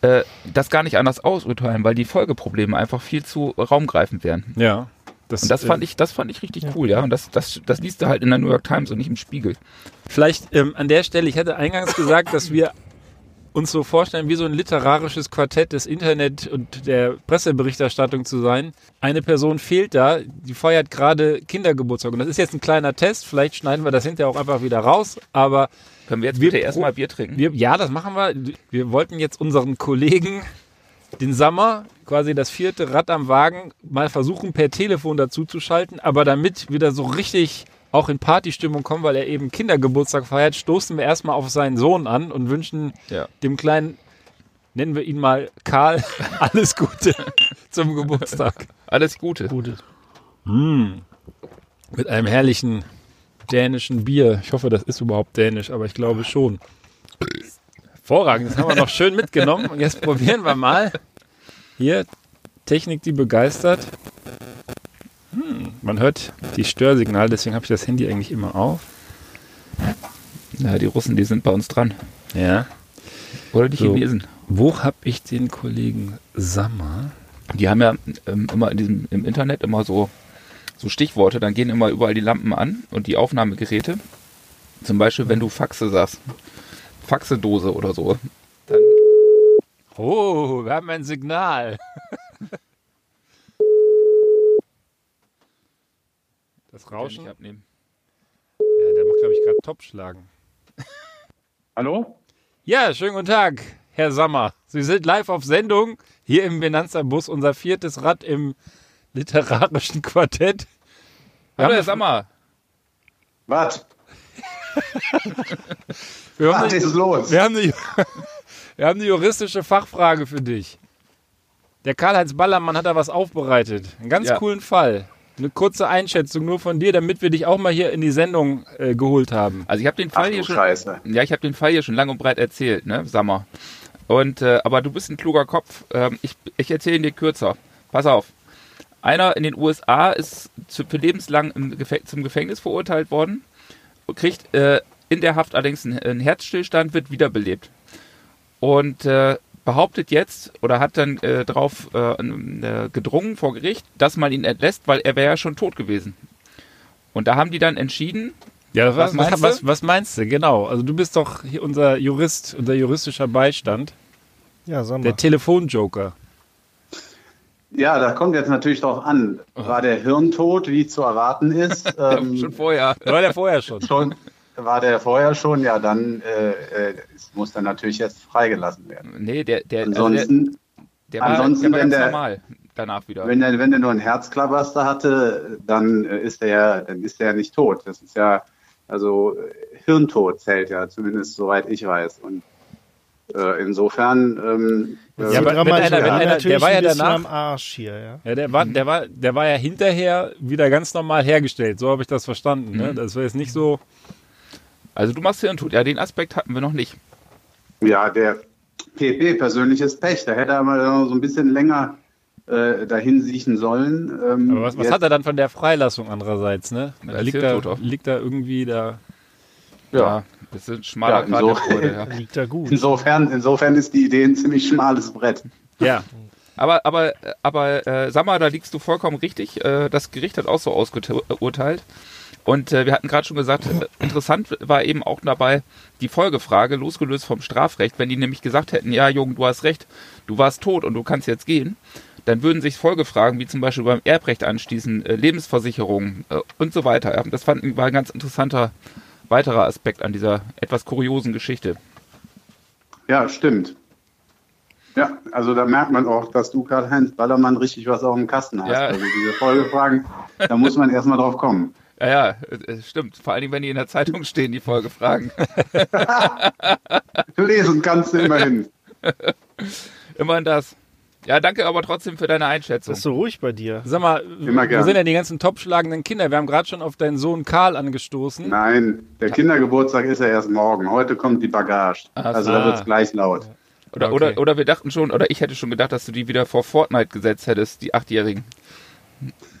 äh, das gar nicht anders ausurteilen, weil die Folgeprobleme einfach viel zu raumgreifend wären. Ja. Und das fand ich, das fand ich richtig cool, ja. Und das, das, das liest du halt in der New York Times und nicht im Spiegel. Vielleicht ähm, an der Stelle, ich hatte eingangs gesagt, dass wir uns so vorstellen, wie so ein literarisches Quartett des Internet und der Presseberichterstattung zu sein. Eine Person fehlt da, die feiert gerade Kindergeburtstag. Und das ist jetzt ein kleiner Test, vielleicht schneiden wir das hinterher auch einfach wieder raus, aber Können wir jetzt Wir bitte erstmal Bier trinken? wir, ja, das machen wir. Wir wollten jetzt unseren Kollegen, den Sommer, quasi das vierte Rad am Wagen, mal versuchen, per Telefon dazu zu schalten. Aber damit wir da so richtig auch in Partystimmung kommen, weil er eben Kindergeburtstag feiert, stoßen wir erstmal auf seinen Sohn an und wünschen Ja. dem kleinen, nennen wir ihn mal Karl, alles Gute zum Geburtstag. Alles Gute. Gutes. Mit einem herrlichen dänischen Bier. Ich hoffe, das ist überhaupt dänisch, aber ich glaube schon. Hervorragend, das haben wir noch schön mitgenommen. Und jetzt probieren wir mal. Hier, Technik, die begeistert. Hm, man hört die Störsignale, deswegen habe ich das Handy eigentlich immer auf. Ja, die Russen, die sind bei uns dran. Ja. Oder die So. Chinesen. Wo habe ich den Kollegen Sammer? Die haben ja ähm, immer in diesem, im Internet immer so, so Stichworte, dann gehen immer überall die Lampen an und die Aufnahmegeräte. Zum Beispiel, wenn du Faxe sagst. Faxedose oder so. Dann, Oh, wir haben ein Signal. Das Rauschen? nicht abnehmen. Ja, der macht, glaube ich, gerade Topschlagen. Hallo? Ja, schönen guten Tag, Herr Sammer. Sie sind live auf Sendung hier im Benanza-Bus, unser viertes Rad im literarischen Quartett. Hallo, Herr Sammer. Was? Wir haben, Was eine, ist los? wir, haben eine, wir haben eine juristische Fachfrage für dich. Der Karl-Heinz Ballermann hat da was aufbereitet. Einen ganz Ja. coolen Fall. Eine kurze Einschätzung nur von dir, damit wir dich auch mal hier in die Sendung äh, geholt haben. Also ich habe den Ach Fall du hier schon. Scheiße. Ja, ich habe den Fall hier schon lang und breit erzählt, ne, Sammer. Und äh, aber du bist ein kluger Kopf. Ähm, ich ich erzähle ihn dir kürzer. Pass auf. Einer in den USA ist zu, für lebenslang im Gefä zum Gefängnis verurteilt worden, kriegt äh, in der Haft allerdings einen, einen Herzstillstand, wird wiederbelebt. Und äh, behauptet jetzt oder hat dann äh, darauf äh, äh, gedrungen vor Gericht, dass man ihn entlässt, weil er wäre ja schon tot gewesen. Und da haben die dann entschieden, Ja, was, Was meinst was, du? was, was meinst du? Genau. Also du bist doch hier unser Jurist, unser juristischer Beistand. Ja, sag mal. Der Telefonjoker. Ja, da kommt jetzt natürlich drauf an. War der Hirntod, wie zu erwarten ist? Ähm, Schon vorher. War der vorher schon. schon, war der vorher schon? Ja, dann äh, äh, muss dann natürlich jetzt freigelassen werden. Nee, der, der, also der, Ansonsten, der war, ansonsten, der war wenn ganz der- normal danach wieder. wenn der, wenn der nur einen Herzklabaster hatte, dann äh, ist er ja, dann ist er ja nicht tot. Das ist ja, also äh, Hirntod zählt ja, zumindest soweit ich weiß. Und insofern, ähm, Ja, sind aber wenn einer- wenn einer- der war ja danach- am Arsch hier, ja. Ja, der war, der war, der war ja hinterher wieder ganz normal hergestellt. So habe ich das verstanden. Ne? Das war jetzt nicht so. Also du machst Hirntod. Ja, den Aspekt hatten wir noch nicht. Ja, der PP persönliches Pech. Da hätte er mal so ein bisschen länger äh, dahin siechen sollen. Ähm, Aber was, was hat er dann von der Freilassung andererseits? Ne? Als Liegt da, liegt da irgendwie da. Ja, das ist ein schmaler Ja, Grad ja. Liegt da gut. Insofern, insofern ist die Idee ein ziemlich schmales Brett. Ja, Aber, aber, aber äh, sag mal, da liegst du vollkommen richtig. Äh, das Gericht hat auch so ausgeurteilt. Und äh, wir hatten gerade schon gesagt, äh, interessant war eben auch dabei die Folgefrage, losgelöst vom Strafrecht. Wenn die nämlich gesagt hätten, ja, Jungen, du hast recht, du warst tot und du kannst jetzt gehen, dann würden sich Folgefragen, wie zum Beispiel beim Erbrecht anschließen, äh, Lebensversicherung äh, und so weiter. Ja, das fand, war ein ganz interessanter weiterer Aspekt an dieser etwas kuriosen Geschichte. Ja, stimmt. Ja, also da merkt man auch, dass du Karl-Heinz Ballermann richtig was auf dem Kasten hast. Ja. Also diese Folgefragen, da muss man erstmal drauf kommen. Ja, ja, äh, stimmt. Vor allen Dingen, wenn die in der Zeitung stehen, die Folgefragen. Lesen kannst du immerhin. Immerhin das. Ja, danke aber trotzdem für deine Einschätzung. Das ist so ruhig bei dir. sag mal, Immer wo gern. sind denn die ganzen topschlagenden Kinder? Wir haben gerade schon auf deinen Sohn Karl angestoßen. Nein, der Kindergeburtstag ist ja erst morgen. Heute kommt die Bagage. Ach Also so. da wird's gleich laut. Oder, Okay. oder, oder wir dachten schon, oder ich hätte schon gedacht, dass du die wieder vor Fortnite gesetzt hättest, die Achtjährigen.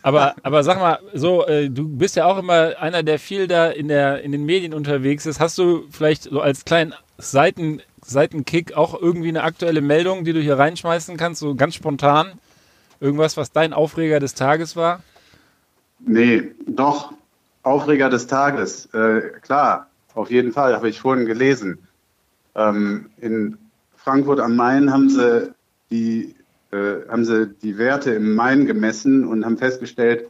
Aber, aber sag mal, so, äh, du bist ja auch immer einer, der viel da in, der, in den Medien unterwegs ist. Hast du vielleicht so als kleinen Seiten, Seitenkick auch irgendwie eine aktuelle Meldung, die du hier reinschmeißen kannst, so ganz spontan? Irgendwas, was dein Aufreger des Tages war? Nee, doch. Aufreger des Tages. Äh, klar, auf jeden Fall, habe ich vorhin gelesen. Ähm, in Frankfurt am Main haben sie die äh, haben sie die Werte im Main gemessen und haben festgestellt,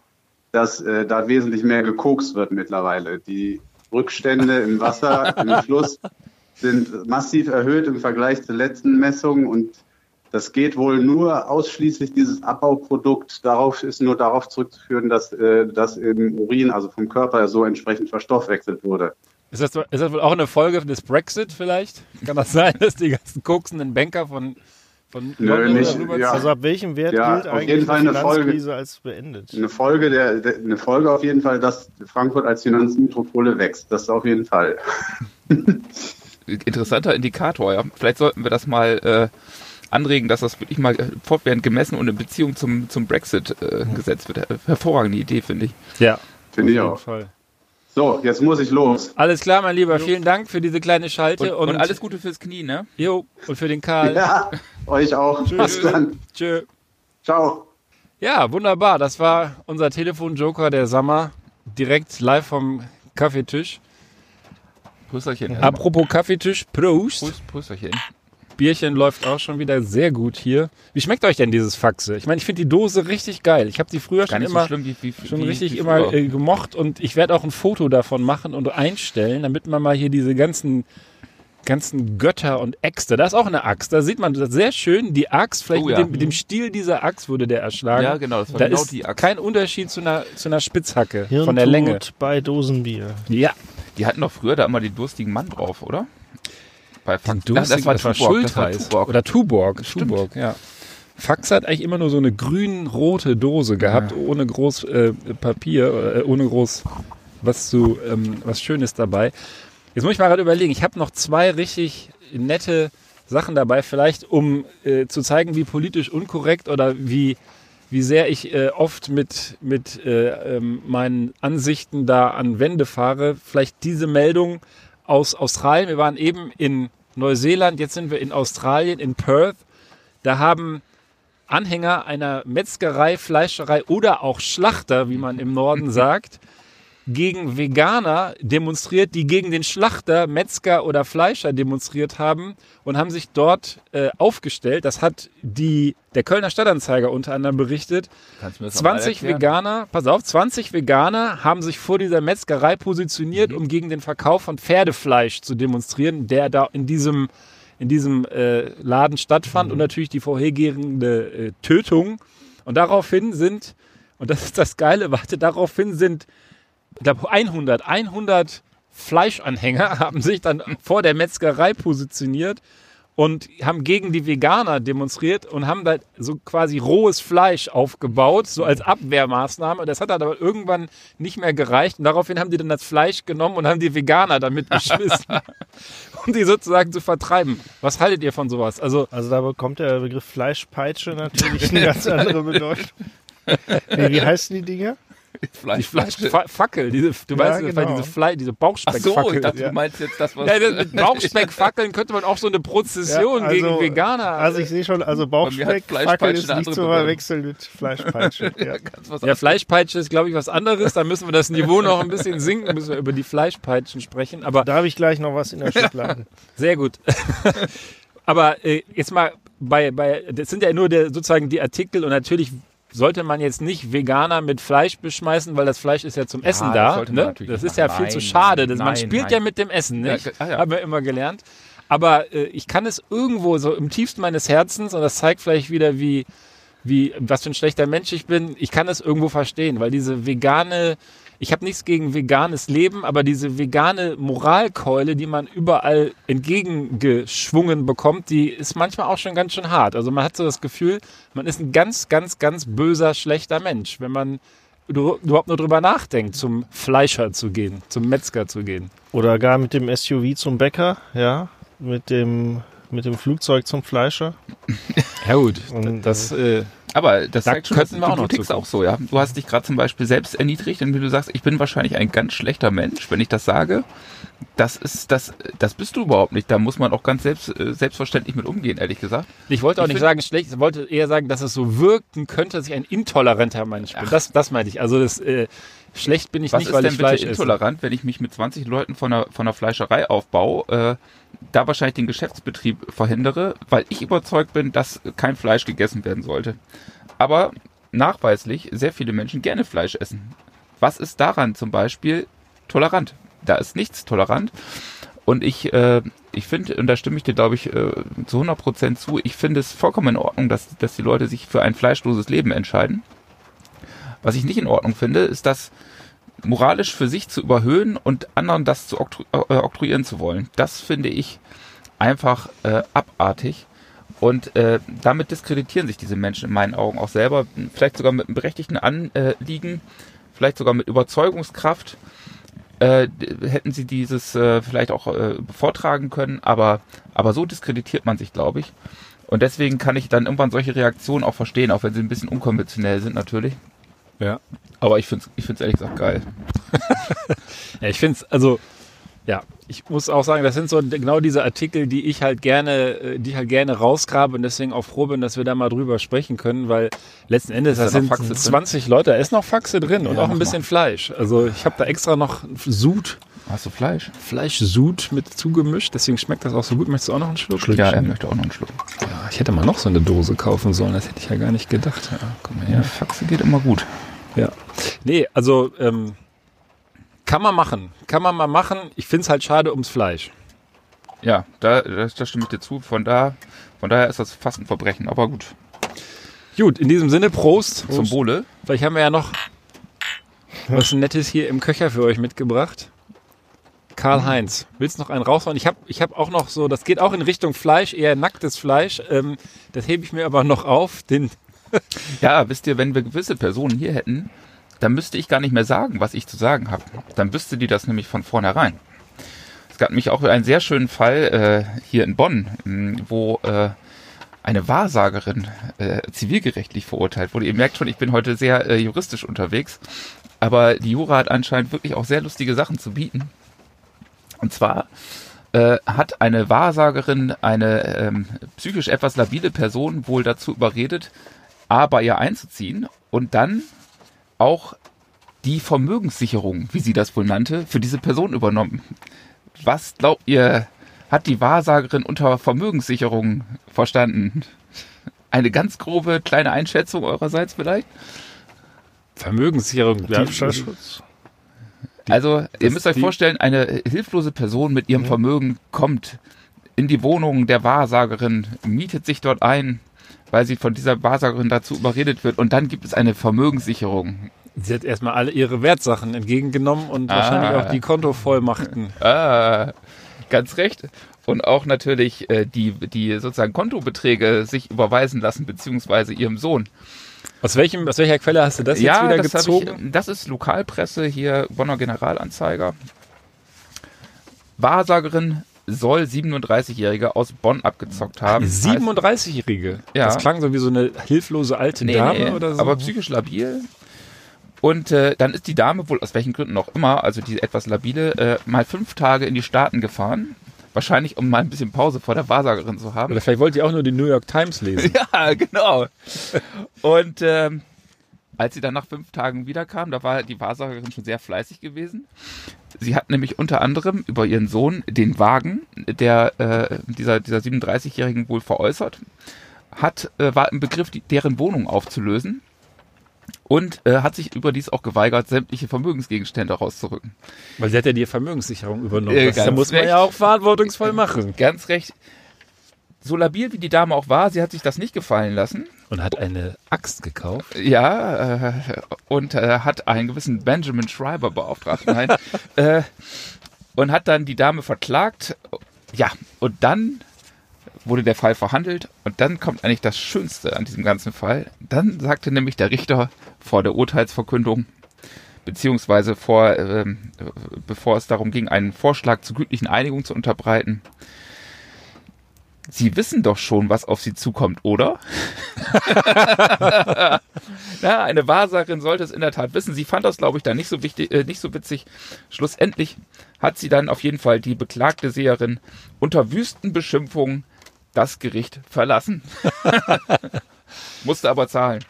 dass äh, da wesentlich mehr gekokst wird mittlerweile. Die Rückstände im Wasser, im Fluss sind massiv erhöht im Vergleich zur letzten Messung und das geht wohl nur ausschließlich dieses Abbauprodukt. Darauf ist nur darauf zurückzuführen, dass äh, das im Urin, also vom Körper, so entsprechend verstoffwechselt wurde. Ist das, ist das wohl auch eine Folge des Brexit vielleicht? Kann das sein, dass die ganzen koksenden Banker von, von Nö, nicht, ja. Also ab welchem Wert Ja, gilt auf eigentlich jeden Fall die eine Folge. Finanzkrise als beendet? Eine Folge der, der eine Folge auf jeden Fall, dass Frankfurt als Finanzmetropole wächst. Das auf jeden Fall. Interessanter Indikator, ja. Vielleicht sollten wir das mal äh, anregen, dass das wirklich mal äh, fortwährend gemessen und in Beziehung zum, zum Brexit äh, gesetzt wird. Hervorragende Idee, finde ich. Ja, Finde ich auch. Fall. So, jetzt muss ich los. Alles klar, mein Lieber. Vielen Dank für diese kleine Schalte. Und, und alles Gute fürs Knie, ne? Jo, und für den Karl. Ja, euch auch. Bis dann. Tschö. Ciao. Ja, wunderbar. Das war unser Telefonjoker der Sommer. Direkt live vom Kaffeetisch. Prösterchen. Apropos Kaffeetisch, Prost. Prost, Prösterchen. Bierchen läuft auch schon wieder sehr gut hier. Wie schmeckt euch denn dieses Faxe? Ich meine, ich finde die Dose richtig geil. Ich habe die früher Gar schon immer so schlimm wie, wie schon wie, richtig wie immer äh, gemocht und ich werde auch ein Foto davon machen und einstellen, damit man mal hier diese ganzen ganzen Götter und Äxte. Da ist auch eine Axt. Da sieht man das sehr schön. Die Axt, vielleicht Oh mit, ja. dem, mit dem Stiel dieser Axt wurde der erschlagen. Ja, genau, das war Da genau ist die Axt. kein Unterschied zu einer, zu einer Spitzhacke Hirntod von der Länge. bei Dosenbier. Ja, Die hatten doch früher da immer den durstigen Mann drauf, oder? Bei Fax- du Ja, das war Tuborg, das war. Tuborg. Oder Tuborg. Tuborg, ja. Fax hat eigentlich immer nur so eine grün-rote Dose gehabt, ohne groß äh, Papier, äh, ohne groß was zu, ähm, was Schönes dabei. Jetzt muss ich mal gerade überlegen, ich habe noch zwei richtig nette Sachen dabei, vielleicht um äh, zu zeigen, wie politisch unkorrekt oder wie, wie sehr ich äh, oft mit, mit äh, ähm, meinen Ansichten da an Wände fahre. Vielleicht diese Meldung aus Australien. Wir waren eben in Neuseeland, jetzt sind wir in Australien, in Perth. Da haben Anhänger einer Metzgerei, Fleischerei oder auch Schlachter, wie man im Norden sagt, gegen Veganer demonstriert, die gegen den Schlachter, Metzger oder Fleischer demonstriert haben und haben sich dort äh, aufgestellt. Das hat die, der Kölner Stadtanzeiger unter anderem berichtet. Kannst du mir das noch mal 20 erklären? Veganer, pass auf, 20 Veganer haben sich vor dieser Metzgerei Mhm. positioniert, um gegen den Verkauf von Pferdefleisch zu demonstrieren, der da in diesem, in diesem äh, Laden stattfand Mhm. und natürlich die vorhergehende äh, Tötung. Und daraufhin sind, und das ist das Geile, warte, daraufhin sind, ich glaube 100, 100 Fleischanhänger haben sich dann vor der Metzgerei positioniert und haben gegen die Veganer demonstriert und haben da so quasi rohes Fleisch aufgebaut, so als Abwehrmaßnahme. Das hat dann aber irgendwann nicht mehr gereicht und daraufhin haben die dann das Fleisch genommen und haben die Veganer damit geschmissen, um die sozusagen zu vertreiben. Was haltet ihr von sowas? Also Also da bekommt der Begriff Fleischpeitsche natürlich eine ganz andere Bedeutung. Nee, wie heißen die Dinger? die Fleisch. Fleischfackel, diese, du Ja, weißt, genau. diese, Fle diese Ach so, Bauchspeckfackel. ich dachte, Ja. du meinst jetzt das, was... ja, mit Bauchspeckfackeln könnte man auch so eine Prozession Ja, gegen Veganer. Also ich sehe schon, also mir hat Bauchspeck, Fleischpeitsche Fackel ist nicht zu verwechseln mit Fleischpeitsche. Ja, Fleischpeitsche ist, glaube ich, was anderes. Da müssen wir das Niveau noch ein bisschen sinken, müssen wir über die Fleischpeitschen sprechen. Aber Da habe ich gleich noch was in der Schublade. sehr gut. Aber äh, jetzt mal bei, bei, das sind ja nur der, sozusagen die Artikel und natürlich sollte man jetzt nicht Veganer mit Fleisch beschmeißen, weil das Fleisch ist ja zum Essen das da. sollte man Ne? Das ist ja viel zu Nein, schade. Das, man nein, spielt nein. ja mit dem Essen, nicht? Ja, ah ja. Haben wir immer gelernt. Aber äh, ich kann es irgendwo so im tiefsten meines Herzens, und das zeigt vielleicht wieder, wie, wie, was für ein schlechter Mensch ich bin, ich kann es irgendwo verstehen, weil diese vegane, ich habe nichts gegen veganes Leben, aber diese vegane Moralkeule, die man überall entgegengeschwungen bekommt, die ist manchmal auch schon ganz schön hart. Also man hat so das Gefühl, man ist ein ganz, ganz, ganz böser, schlechter Mensch, wenn man überhaupt nur drüber nachdenkt, zum Fleischer zu gehen, zum Metzger zu gehen. Oder gar mit dem SUV zum Bäcker, ja, mit dem, mit dem Flugzeug zum Fleischer. Ja gut, Und, das, äh, Aber das Da zeigt schon, wir auch noch du auch so, ja. Du hast dich gerade zum Beispiel selbst erniedrigt, indem du sagst, ich bin wahrscheinlich ein ganz schlechter Mensch, wenn ich das sage. Das ist, das, das bist du überhaupt nicht. Da muss man auch ganz selbst, äh, selbstverständlich mit umgehen, ehrlich gesagt. Ich wollte auch Ich nicht sagen schlecht, ich wollte eher sagen, dass es so wirken könnte, dass ich ein intoleranter Mensch bin. Das, das meinte ich. Also das, äh, schlecht bin ich Was nicht, ist weil denn ich bitte Fleisch esse. intolerant, wenn ich mich mit 20 Leuten von einer, von einer Fleischerei aufbaue, äh, da wahrscheinlich den Geschäftsbetrieb verhindere, weil ich überzeugt bin, dass kein Fleisch gegessen werden sollte. Aber nachweislich sehr viele Menschen gerne Fleisch essen. Was ist daran zum Beispiel tolerant? Da ist nichts tolerant. Und ich, äh, ich finde, und da stimme ich dir, glaube ich, äh, zu 100% zu, ich finde es vollkommen in Ordnung, dass, dass die Leute sich für ein fleischloses Leben entscheiden. Was ich nicht in Ordnung finde, ist das moralisch für sich zu überhöhen und anderen das zu oktru äh, oktroyieren zu wollen. Das finde ich einfach äh, abartig. Und äh, damit diskreditieren sich diese Menschen in meinen Augen auch selber, vielleicht sogar mit einem berechtigten Anliegen, vielleicht sogar mit Überzeugungskraft. Äh, hätten sie dieses äh, vielleicht auch äh, vortragen können, aber, aber so diskreditiert man sich, glaube ich. Und deswegen kann ich dann irgendwann solche Reaktionen auch verstehen, auch wenn sie ein bisschen unkonventionell sind natürlich. Ja. Aber ich finde es ich find's ehrlich gesagt geil. Ja, ich finde es, also, ja, ich muss auch sagen, das sind so genau diese Artikel, die ich halt gerne, äh, die ich halt gerne rausgrabe und deswegen auch froh bin, dass wir da mal drüber sprechen können, weil letzten Endes, Ist da das noch sind Faxe drin? 20 Leute, da ist noch Faxe drin und Ja, auch ein bisschen Fleisch. Also ich habe da extra noch Sud, Hast du Fleisch? Fleisch-Sud mit zugemischt, deswegen schmeckt das auch so gut. Möchtest du auch noch einen Schluck? Ja, er möchte auch noch einen Schluck. Ja, ich hätte mal noch so eine Dose kaufen sollen, das hätte ich ja gar nicht gedacht. Ja, komm mal Ja, her. Faxe geht immer gut. Ja. Nee, also ähm, kann man machen. Kann man mal machen. Ich finde es halt schade ums Fleisch. Ja, da, da, da stimme ich dir zu. Von, da, von daher ist das fast ein Verbrechen. Aber gut. Gut, in diesem Sinne, Prost. Zum Wohle. Vielleicht haben wir ja noch was Nettes hier im Köcher für euch mitgebracht. Karl-Heinz, willst du noch einen raushauen? Ich habe ich hab auch noch so, das geht auch in Richtung Fleisch, eher nacktes Fleisch. Ähm, das hebe ich mir aber noch auf. Den, Ja, wisst ihr, wenn wir gewisse Personen hier hätten, dann müsste ich gar nicht mehr sagen, was ich zu sagen habe. Dann wüsste die das nämlich von vornherein. Es gab nämlich auch einen sehr schönen Fall äh, hier in Bonn, mh, wo äh, eine Wahrsagerin äh, zivilgerechtlich verurteilt wurde. Ihr merkt schon, ich bin heute sehr äh, juristisch unterwegs, aber die Jura hat anscheinend wirklich auch sehr lustige Sachen zu bieten. Und zwar äh, hat eine Wahrsagerin eine ähm, psychisch etwas labile Person wohl dazu überredet, A, bei ihr einzuziehen und dann auch die Vermögenssicherung, wie sie das wohl nannte, für diese Person übernommen. Was glaubt ihr, hat die Wahrsagerin unter Vermögenssicherung verstanden? Eine ganz grobe kleine Einschätzung eurerseits vielleicht? Vermögenssicherung. Diebstahlschutz. Also, ihr müsst euch vorstellen, eine hilflose Person mit ihrem Vermögen kommt in die Wohnung der Wahrsagerin, mietet sich dort ein, weil sie von dieser Wahrsagerin dazu überredet wird und dann gibt es eine Vermögenssicherung. Sie hat erstmal alle ihre Wertsachen entgegengenommen und Ah. wahrscheinlich auch die Kontovollmachten. Ah, ganz recht. Und auch natürlich äh, die, die sozusagen Kontobeträge sich überweisen lassen, beziehungsweise ihrem Sohn. Aus, welchem, aus welcher Quelle hast du das jetzt wieder das, gezogen? ich, das ist Lokalpresse hier, Bonner Generalanzeiger. Wahrsagerin soll 37-Jährige aus Bonn abgezockt haben. Eine 37-Jährige. Ja. Das klang so wie so eine hilflose alte Nee, Dame nee, oder so. aber psychisch labil. Und äh, dann ist die Dame wohl aus welchen Gründen auch immer, also die etwas labile, äh, mal fünf Tage in die Staaten gefahren. Wahrscheinlich, um mal ein bisschen Pause vor der Wahrsagerin zu haben. oder vielleicht wollte ihr auch nur die New York Times lesen. Ja, genau. Und ähm, als sie dann nach fünf Tagen wiederkam, da war die Wahrsagerin schon sehr fleißig gewesen. Sie hat nämlich unter anderem über ihren Sohn den Wagen, der äh, dieser, dieser 37-Jährigen wohl veräußert, hat, äh, war im Begriff, die, deren Wohnung aufzulösen und äh, hat sich überdies auch geweigert, sämtliche Vermögensgegenstände rauszurücken. Weil sie hat ja die Vermögenssicherung übernommen. Äh, das muss man recht. ja auch verantwortungsvoll machen. Ganz recht. So labil wie die Dame auch war, sie hat sich das nicht gefallen lassen. Und hat eine Axt gekauft. Ja, äh, und äh, hat einen gewissen Benjamin Schreiber beauftragt. Nein. äh, und hat dann die Dame verklagt. Ja, und dann wurde der Fall verhandelt. Und dann kommt eigentlich das Schönste an diesem ganzen Fall. Dann sagte nämlich der Richter vor der Urteilsverkündung, beziehungsweise vor, ähm, äh, bevor es darum ging, einen Vorschlag zur gütlichen Einigung zu unterbreiten, Sie wissen doch schon, was auf Sie zukommt, oder? ja, eine Wahrsagerin sollte es in der Tat wissen. Sie fand das, glaube ich, dann nicht so wichtig, äh, nicht so witzig. Schlussendlich hat sie dann auf jeden Fall die beklagte Seherin unter wüsten Beschimpfungen das Gericht verlassen. Musste aber zahlen.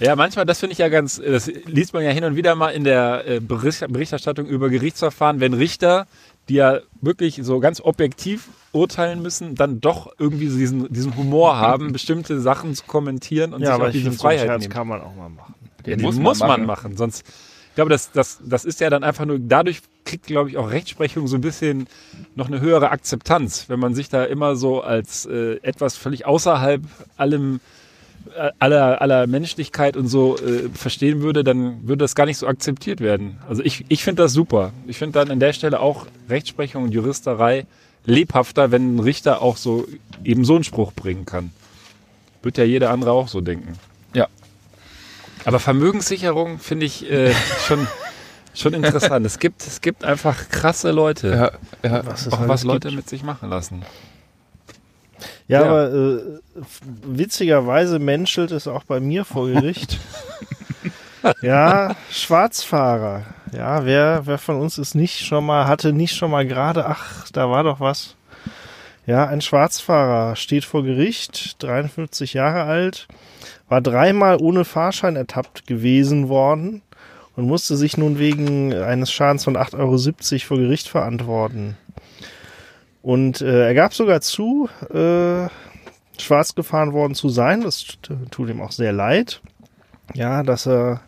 Ja, manchmal, das finde ich ja ganz, das liest man ja hin und wieder mal in der äh, Bericht, Berichterstattung über Gerichtsverfahren, wenn Richter, die ja wirklich so ganz objektiv urteilen müssen, dann doch irgendwie so diesen, diesen Humor haben, bestimmte Sachen zu kommentieren und Ja, sich aber auch ich diese so Freiheit Scherz nehmen. kann man auch mal machen. Ja, Den muss muss, man man, machen. machen. Sonst, ich glaube, das, das, das ist ja dann einfach nur, dadurch kriegt, glaube ich, auch Rechtsprechung so ein bisschen noch eine höhere Akzeptanz, wenn man sich da immer so als äh, etwas völlig außerhalb allem, äh, aller, aller Menschlichkeit und so äh, verstehen würde, dann würde das gar nicht so akzeptiert werden. Also ich, ich finde das super. Ich finde dann an der Stelle auch Rechtsprechung und Juristerei lebhafter, wenn ein Richter auch so eben so einen Spruch bringen kann. Wird ja jeder andere auch so denken. Ja. Aber Vermögenssicherung finde ich äh, schon, schon interessant. Es gibt, es gibt einfach krasse Leute, Ja, ja. Was auch was Leute gibt. mit sich machen lassen. Ja, Ja. aber äh, witzigerweise menschelt es auch bei mir vor Gericht. ja, Schwarzfahrer. Ja, wer, wer von uns ist nicht schon mal, hatte nicht schon mal gerade, ach, da war doch was. Ja, ein Schwarzfahrer steht vor Gericht, 53 Jahre alt, war dreimal ohne Fahrschein ertappt gewesen worden und musste sich nun wegen eines Schadens von 8,70 Euro vor Gericht verantworten. Und äh, er gab sogar zu, äh, schwarz gefahren worden zu sein. Das tut ihm auch sehr leid. Ja, dass er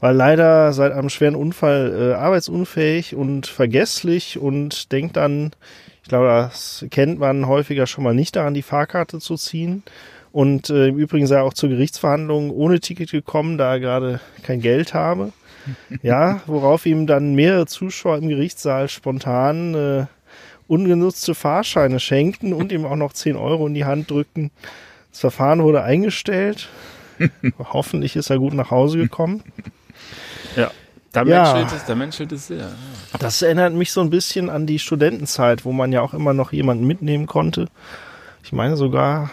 war leider seit einem schweren Unfall äh, arbeitsunfähig und vergesslich und denkt dann, ich glaube, das kennt man häufiger schon mal nicht daran, die Fahrkarte zu ziehen. Und äh, im Übrigen sei er auch zur Gerichtsverhandlung ohne Ticket gekommen, da er gerade kein Geld habe. Ja, worauf ihm dann mehrere Zuschauer im Gerichtssaal spontan äh, ungenutzte Fahrscheine schenkten und ihm auch noch 10 Euro in die Hand drückten. Das Verfahren wurde eingestellt. Hoffentlich ist er gut nach Hause gekommen. Da Ja. menschelt es, da menschelt es sehr. Das erinnert mich so ein bisschen an die Studentenzeit, wo man ja auch immer noch jemanden mitnehmen konnte. Ich meine sogar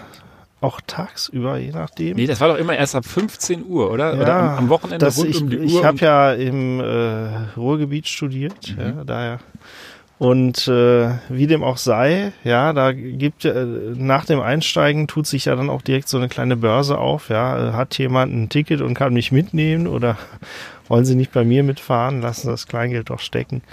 auch tagsüber, je nachdem. Nee, das war doch immer erst ab 15 Uhr, oder? oder Ja, am, am Wochenende rund ich um die Uhr. ich habe ja im äh, Ruhrgebiet studiert, Mhm. ja, daher Und äh, wie dem auch sei, ja, da gibt äh, nach dem Einsteigen tut sich ja dann auch direkt so eine kleine Börse auf. Ja, hat jemand ein Ticket und kann mich mitnehmen oder wollen Sie nicht bei mir mitfahren? Lassen das Kleingeld doch stecken.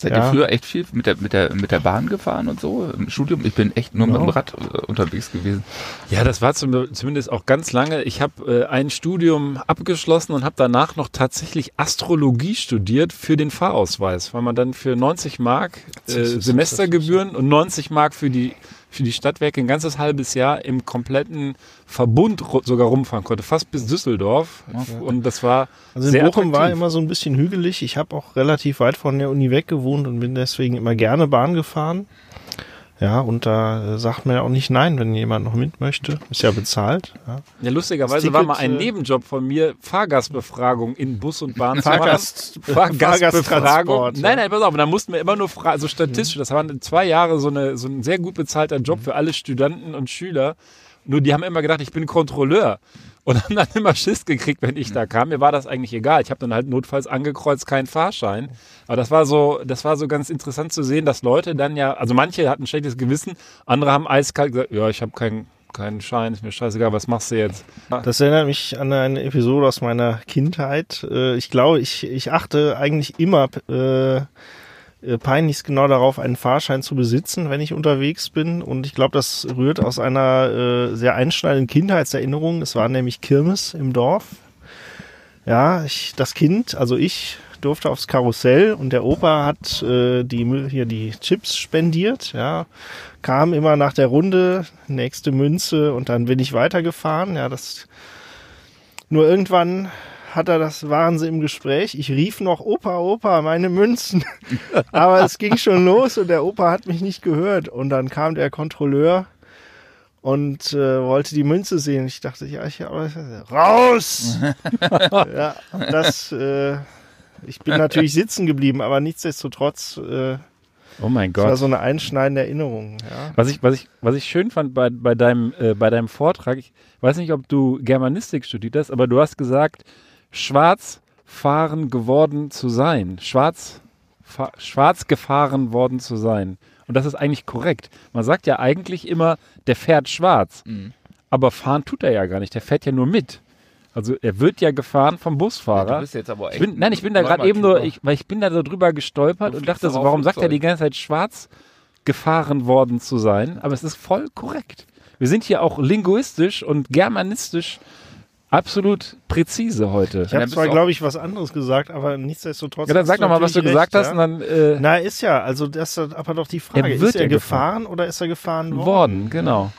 Seid Ja. ihr früher echt viel mit der, mit der, mit der Bahn gefahren und so im Studium? Ich bin echt nur mit Ja. dem Rad äh, unterwegs gewesen. Ja, das war zum, zumindest auch ganz lange. Ich habe äh, ein Studium abgeschlossen und habe danach noch tatsächlich Astrologie studiert für den Fahrausweis, weil man dann für 90 Mark äh, Semestergebühren und 90 Mark für die für die Stadtwerke ein ganzes halbes Jahr im kompletten Verbund sogar rumfahren konnte, fast bis Düsseldorf. Und das war Also in sehr Bochum war attraktiv. immer so ein bisschen hügelig. Ich habe auch relativ weit von der Uni weg gewohnt und bin deswegen immer gerne Bahn gefahren. Ja, und da äh, sagt man ja auch nicht nein, wenn jemand noch mit möchte. Ist ja bezahlt. Ja. Ja, lustigerweise Das war Ticket, mal ein äh, Nebenjob von mir, Fahrgastbefragung in Bus und Bahn zu machen. Fahrgast- Fahrgastbefragung. Nein, nein, pass auf, da mussten wir immer nur fragen, also statistisch, das waren zwei Jahre so, eine, so ein sehr gut bezahlter Job für alle Studenten und Schüler. Nur die haben immer gedacht, ich bin Kontrolleur. Und haben dann immer Schiss gekriegt, wenn ich da kam. Mir war das eigentlich egal. Ich habe dann halt notfalls angekreuzt, keinen Fahrschein. Aber das war so, das war so ganz interessant zu sehen, dass Leute dann ja, also manche hatten ein schlechtes Gewissen, andere haben eiskalt gesagt, ja, ich habe keinen keinen Schein, ist mir scheißegal, was machst du jetzt? Das erinnert mich an eine Episode aus meiner Kindheit. Äh, Ich glaube, ich, ich achte eigentlich immer äh, äh, peinlichst genau darauf, einen Fahrschein zu besitzen, wenn ich unterwegs bin. Und ich glaube, das rührt aus einer äh, sehr einschneidenden Kindheitserinnerung. Es war nämlich Kirmes im Dorf. Ja, ich, das Kind, also ich, durfte aufs Karussell und der Opa hat äh, die hier die Chips spendiert, ja, kam immer nach der Runde nächste Münze und dann bin ich weitergefahren, ja, das nur irgendwann hat er das waren sie im Gespräch. Ich rief noch Opa, Opa, meine Münzen. Aber es ging schon los und der Opa hat mich nicht gehört und dann kam der Kontrolleur und äh, wollte die Münze sehen. Ich dachte, ja, ich aber raus. ja, das äh, ich bin natürlich sitzen geblieben, aber nichtsdestotrotz äh, Oh mein das war Gott. so eine einschneidende Erinnerung. Ja. Was ich, was ich, was ich schön fand bei, bei, deinem, äh, bei deinem Vortrag, ich weiß nicht, ob du Germanistik studiert hast, aber du hast gesagt, schwarz fahren geworden zu sein. Schwarz, schwarz gefahren worden zu sein. Und das ist eigentlich korrekt. Man sagt ja eigentlich immer, der fährt schwarz. Mhm. Aber fahren tut er ja gar nicht. Der fährt ja nur mit. Also er wird ja gefahren vom Busfahrer. Du bist jetzt aber Ich echt bin, nein, ich bin da gerade eben nur, Normatyper. ich, weil ich bin da so drüber gestolpert und dachte so, warum sagt er Flugzeug. die ganze Zeit schwarz gefahren worden zu sein? Aber es ist voll korrekt. Wir sind hier auch linguistisch und germanistisch absolut präzise heute. Ich habe zwar, glaube ich, was anderes gesagt, aber nichtsdestotrotz. Ja, dann sag doch mal, was du gesagt recht, hast ja. und dann äh, Na, ist ja, also das ist aber doch die Frage, Er wird ist er ja gefahren, oder ist er gefahren worden? worden, genau.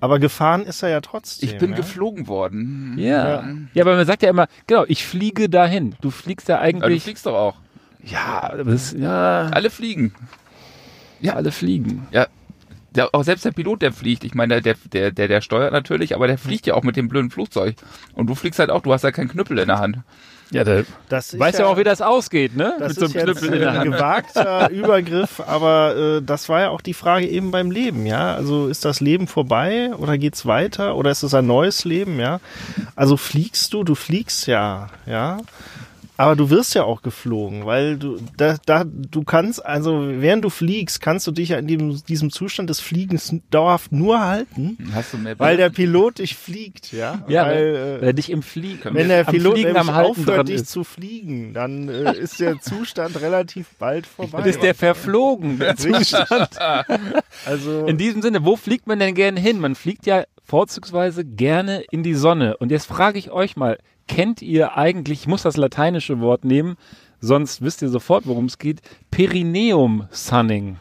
Aber gefahren ist er ja trotzdem. Ich bin ja? geflogen worden. Ja. ja. aber man sagt ja immer, genau, ich fliege dahin. Du fliegst ja Aber du eigentlich. fliegst doch auch. ja, das, ja, Alle fliegen. ja, alle fliegen. Ja. Der, auch selbst der Pilot, der fliegt. Ich meine, der, der, der, der steuert natürlich, aber der fliegt ja auch mit dem blöden Flugzeug. Und du fliegst halt auch, du hast ja keinen Knüppel in der Hand. Ja, da Das ist weißt ja auch, wie das ausgeht, ne? Das Mit so ist einem jetzt Knüppel in der ein gewagter Übergriff, aber äh, das war ja auch die Frage eben beim Leben, ja. Also ist das Leben vorbei oder geht's weiter oder ist es ein neues Leben, ja? Also fliegst du, du fliegst ja, ja. Aber du wirst ja auch geflogen, weil du da, da du kannst, also während du fliegst, kannst du dich ja in dem, diesem Zustand des Fliegens dauerhaft nur halten, Hast du mehr weil der Pilot dich fliegt, ja. Ja, weil, weil, äh, weil er dich im Fliegen, wenn der am Pilot Fliegen nämlich am Halten aufhört, dich ist. zu fliegen, dann äh, ist der Zustand relativ bald vorbei. Dann ist der verflogen, der Zustand. also In diesem Sinne, wo fliegt man denn gerne hin? Man fliegt ja vorzugsweise gerne in die Sonne. Und jetzt frage ich euch mal, kennt ihr eigentlich, ich muss das lateinische Wort nehmen, sonst wisst ihr sofort, worum es geht, Perineum Sunning.